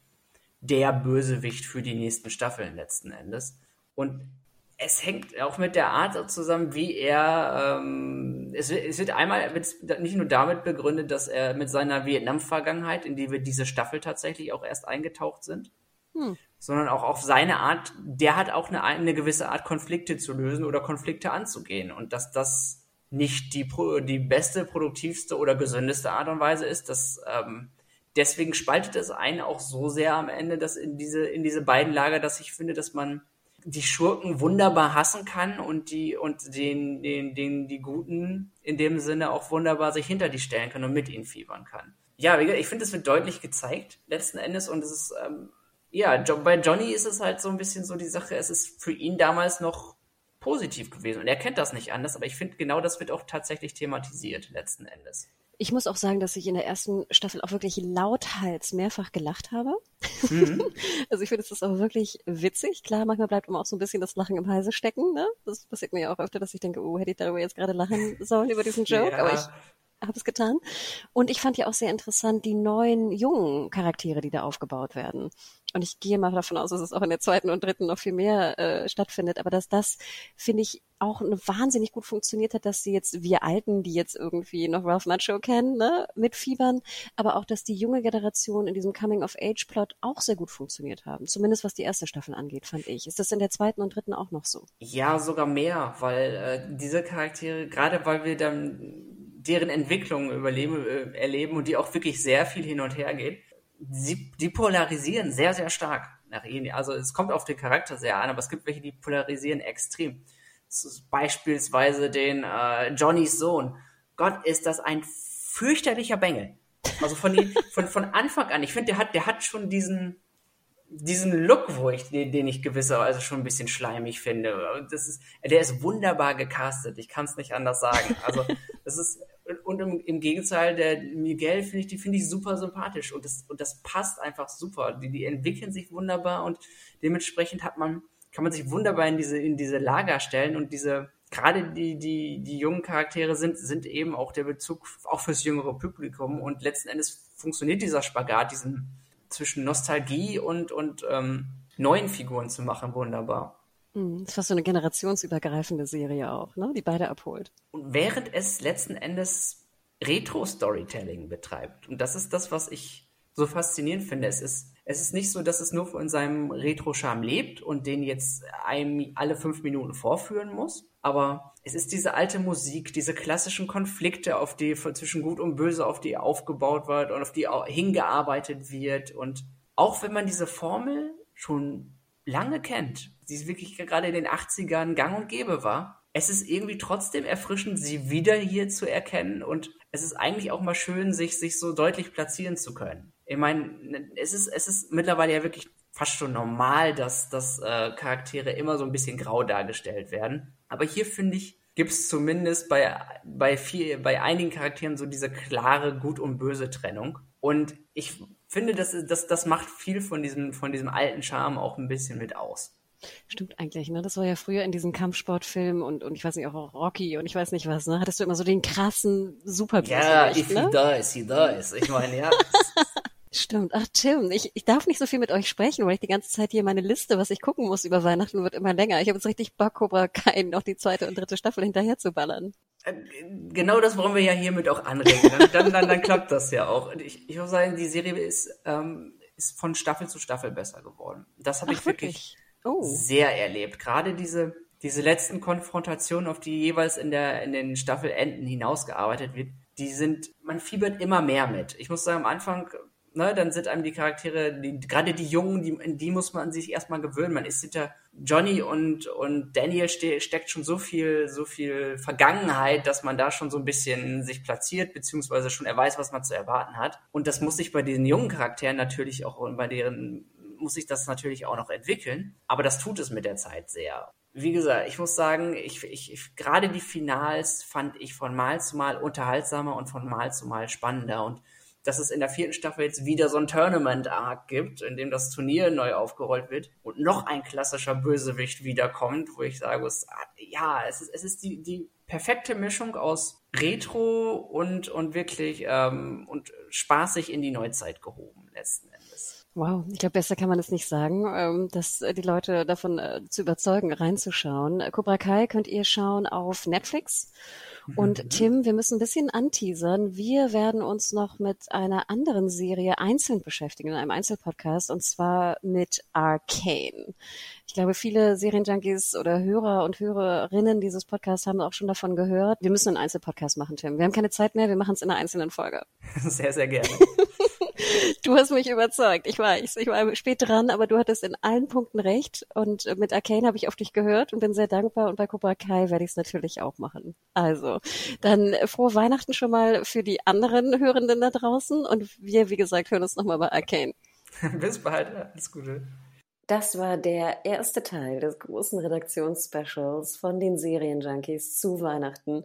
Speaker 5: der Bösewicht für die nächsten Staffeln letzten Endes. Und es hängt auch mit der Art zusammen, wie er, ähm, es, es, wird einmal nicht nur damit begründet, dass er mit seiner Vietnam-Vergangenheit, in die wir diese Staffel tatsächlich auch erst eingetaucht sind, hm. sondern auch auf seine Art, der hat auch eine, eine gewisse Art, Konflikte zu lösen oder Konflikte anzugehen und dass das nicht die, die beste, produktivste oder gesündeste Art und Weise ist, dass ähm, deswegen spaltet es einen auch so sehr am Ende, dass in diese, in diese beiden Lager, dass ich finde, dass man die Schurken wunderbar hassen kann und die und den, den, den die Guten in dem Sinne auch wunderbar sich hinter die stellen kann und mit ihnen fiebern kann. Ja, ich finde, es wird deutlich gezeigt letzten Endes und es ist ähm, ja bei Johnny ist es halt so ein bisschen so die Sache. Es ist für ihn damals noch positiv gewesen und er kennt das nicht anders, aber ich finde genau das wird auch tatsächlich thematisiert letzten Endes.
Speaker 1: Ich muss auch sagen, dass ich in der ersten Staffel auch wirklich lauthals mehrfach gelacht habe. Mhm. also ich finde, es ist auch wirklich witzig. Klar, manchmal bleibt immer auch so ein bisschen das Lachen im Halse stecken. Ne? Das passiert mir ja auch öfter, dass ich denke, oh, hätte ich darüber jetzt gerade lachen sollen über diesen Joke. Ja. Aber ich habe es getan. Und ich fand ja auch sehr interessant die neuen jungen Charaktere, die da aufgebaut werden. Und ich gehe mal davon aus, dass es auch in der zweiten und dritten noch viel mehr äh, stattfindet. Aber dass das, finde ich, auch wahnsinnig gut funktioniert hat, dass sie jetzt, wir Alten, die jetzt irgendwie noch Ralph Macho kennen, ne, mitfiebern, aber auch, dass die junge Generation in diesem Coming-of-Age-Plot auch sehr gut funktioniert haben. Zumindest was die erste Staffel angeht, fand ich. Ist das in der zweiten und dritten auch noch so?
Speaker 5: Ja, sogar mehr, weil äh, diese Charaktere, gerade weil wir dann deren Entwicklung überleben, äh, erleben und die auch wirklich sehr viel hin und her geht, sie, die polarisieren sehr, sehr stark nach ihnen. Also es kommt auf den Charakter sehr an, aber es gibt welche, die polarisieren extrem. Beispielsweise den äh, Johnnys Sohn. Gott, ist das ein fürchterlicher Bengel. Also von, die, von, von Anfang an. Ich finde, der hat, der hat schon diesen, diesen Look, wo ich, den, den ich gewisserweise schon ein bisschen schleimig finde. Das ist, der ist wunderbar gecastet. Ich kann es nicht anders sagen. Also, das ist, und im, im Gegenteil, der Miguel finde ich, die finde ich super sympathisch und das, und das passt einfach super. Die, die entwickeln sich wunderbar und dementsprechend hat man, kann man sich wunderbar in diese, in diese Lager stellen und diese, gerade die, die, die jungen Charaktere sind, sind eben auch der Bezug auch fürs jüngere Publikum und letzten Endes funktioniert dieser Spagat, diesen zwischen Nostalgie und, und ähm, neuen Figuren zu machen, wunderbar.
Speaker 1: Das ist fast so eine generationsübergreifende Serie auch, ne? die beide abholt.
Speaker 5: Und während es letzten Endes Retro-Storytelling betreibt. Und das ist das, was ich so faszinierend finde. Es ist, es ist nicht so, dass es nur von seinem Retro-Charme lebt und den jetzt einem alle fünf Minuten vorführen muss. Aber es ist diese alte Musik, diese klassischen Konflikte, auf die zwischen Gut und Böse, auf die aufgebaut wird und auf die hingearbeitet wird. Und auch wenn man diese Formel schon lange kennt, die wirklich gerade in den 80ern gang und gäbe war, es ist irgendwie trotzdem erfrischend, sie wieder hier zu erkennen und es ist eigentlich auch mal schön, sich, sich so deutlich platzieren zu können. Ich meine, es ist, es ist mittlerweile ja wirklich fast schon normal, dass, dass äh, Charaktere immer so ein bisschen grau dargestellt werden. Aber hier finde ich, gibt es zumindest bei, bei, viel, bei einigen Charakteren so diese klare Gut- und Böse-Trennung. Und ich finde, das, das, das macht viel von diesem, von diesem alten Charme auch ein bisschen mit aus.
Speaker 1: Stimmt eigentlich, ne? Das war ja früher in diesen Kampfsportfilmen und, und ich weiß nicht, auch Rocky und ich weiß nicht was, ne? Hattest du immer so den krassen super
Speaker 5: Ja, if ne? he dies, he dies. Ich meine, ja.
Speaker 1: Stimmt. Ach, Tim, ich, ich darf nicht so viel mit euch sprechen, weil ich die ganze Zeit hier meine Liste, was ich gucken muss über Weihnachten, wird immer länger. Ich habe jetzt richtig Bock, Cobra Kai noch die zweite und dritte Staffel hinterher zu ballern.
Speaker 5: Äh, genau das wollen wir ja hiermit auch anregen. Dann, dann, dann, dann klappt das ja auch. Ich, ich muss sagen, die Serie ist, ähm, ist von Staffel zu Staffel besser geworden. Das habe ich wirklich, wirklich? Oh. sehr erlebt. Gerade diese, diese letzten Konfrontationen, auf die jeweils in, der, in den Staffelenden hinausgearbeitet wird, die sind, man fiebert immer mehr mit. Ich muss sagen, am Anfang, ne, dann sind einem die Charaktere, die, gerade die Jungen, die, in die muss man sich erstmal gewöhnen. Man ist hinter Johnny und, und Daniel ste steckt schon so viel, so viel Vergangenheit, dass man da schon so ein bisschen sich platziert, beziehungsweise schon er weiß, was man zu erwarten hat. Und das muss sich bei diesen jungen Charakteren natürlich auch bei deren muss sich das natürlich auch noch entwickeln, aber das tut es mit der Zeit sehr. Wie gesagt, ich muss sagen, ich, ich, ich gerade die Finals fand ich von Mal zu Mal unterhaltsamer und von Mal zu Mal spannender und dass es in der vierten Staffel jetzt wieder so ein Tournament-Arc gibt, in dem das Turnier neu aufgerollt wird und noch ein klassischer Bösewicht wiederkommt, wo ich sage, es, ja, es ist, es ist die, die perfekte Mischung aus Retro und, und wirklich ähm, und spaßig in die Neuzeit gehoben letzten
Speaker 1: Wow, ich glaube, besser kann man es nicht sagen, ähm, dass äh, die Leute davon äh, zu überzeugen, reinzuschauen. Cobra Kai könnt ihr schauen auf Netflix. Und mhm. Tim, wir müssen ein bisschen anteasern. Wir werden uns noch mit einer anderen Serie einzeln beschäftigen, in einem Einzelpodcast, und zwar mit Arcane. Ich glaube, viele Serienjunkies oder Hörer und Hörerinnen dieses Podcasts haben auch schon davon gehört. Wir müssen einen Einzelpodcast machen, Tim. Wir haben keine Zeit mehr, wir machen es in einer einzelnen Folge.
Speaker 5: Sehr, sehr gerne.
Speaker 1: Du hast mich überzeugt. Ich weiß, ich war spät dran, aber du hattest in allen Punkten recht. Und mit Arcane habe ich auf dich gehört und bin sehr dankbar. Und bei Cobra Kai werde ich es natürlich auch machen. Also, dann frohe Weihnachten schon mal für die anderen Hörenden da draußen. Und wir, wie gesagt, hören uns nochmal bei Arcane.
Speaker 5: Bis bald. Alles Gute.
Speaker 1: Das war der erste Teil des großen Redaktionsspecials von den Serienjunkies zu Weihnachten.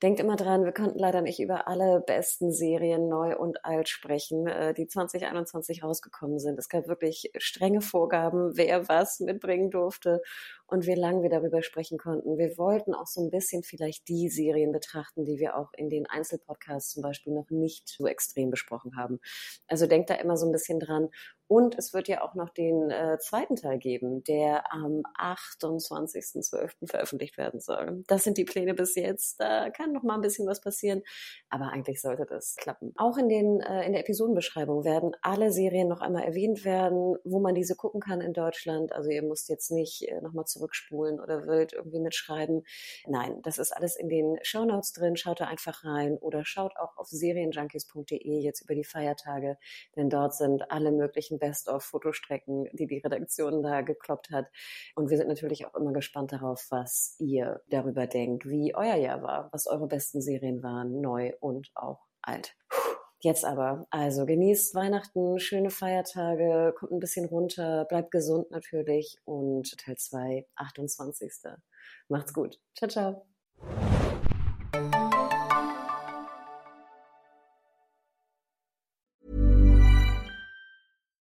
Speaker 1: Denkt immer dran, wir konnten leider nicht über alle besten Serien neu und alt sprechen, äh, die 2021 rausgekommen sind. Es gab wirklich strenge Vorgaben, wer was mitbringen durfte und wie lange wir darüber sprechen konnten. Wir wollten auch so ein bisschen vielleicht die Serien betrachten, die wir auch in den Einzelpodcasts zum Beispiel noch nicht so extrem besprochen haben. Also denkt da immer so ein bisschen dran und es wird ja auch noch den äh, zweiten Teil geben, der am 28.12. veröffentlicht werden soll. Das sind die Pläne bis jetzt. Da kann noch mal ein bisschen was passieren, aber eigentlich sollte das klappen. Auch in, den, äh, in der Episodenbeschreibung werden alle Serien noch einmal erwähnt werden, wo man diese gucken kann in Deutschland. Also ihr müsst jetzt nicht äh, nochmal zurückspulen oder wild irgendwie mitschreiben. Nein, das ist alles in den Show Notes drin. Schaut da einfach rein oder schaut auch auf serienjunkies.de jetzt über die Feiertage, denn dort sind alle möglichen Best-of-Fotostrecken, die die Redaktion da gekloppt hat. Und wir sind natürlich auch immer gespannt darauf, was ihr darüber denkt, wie euer Jahr war, was eure besten Serien waren, neu und auch alt. Jetzt aber, also genießt Weihnachten, schöne Feiertage, kommt ein bisschen runter, bleibt gesund natürlich und Teil 2, 28. Macht's gut. Ciao, ciao.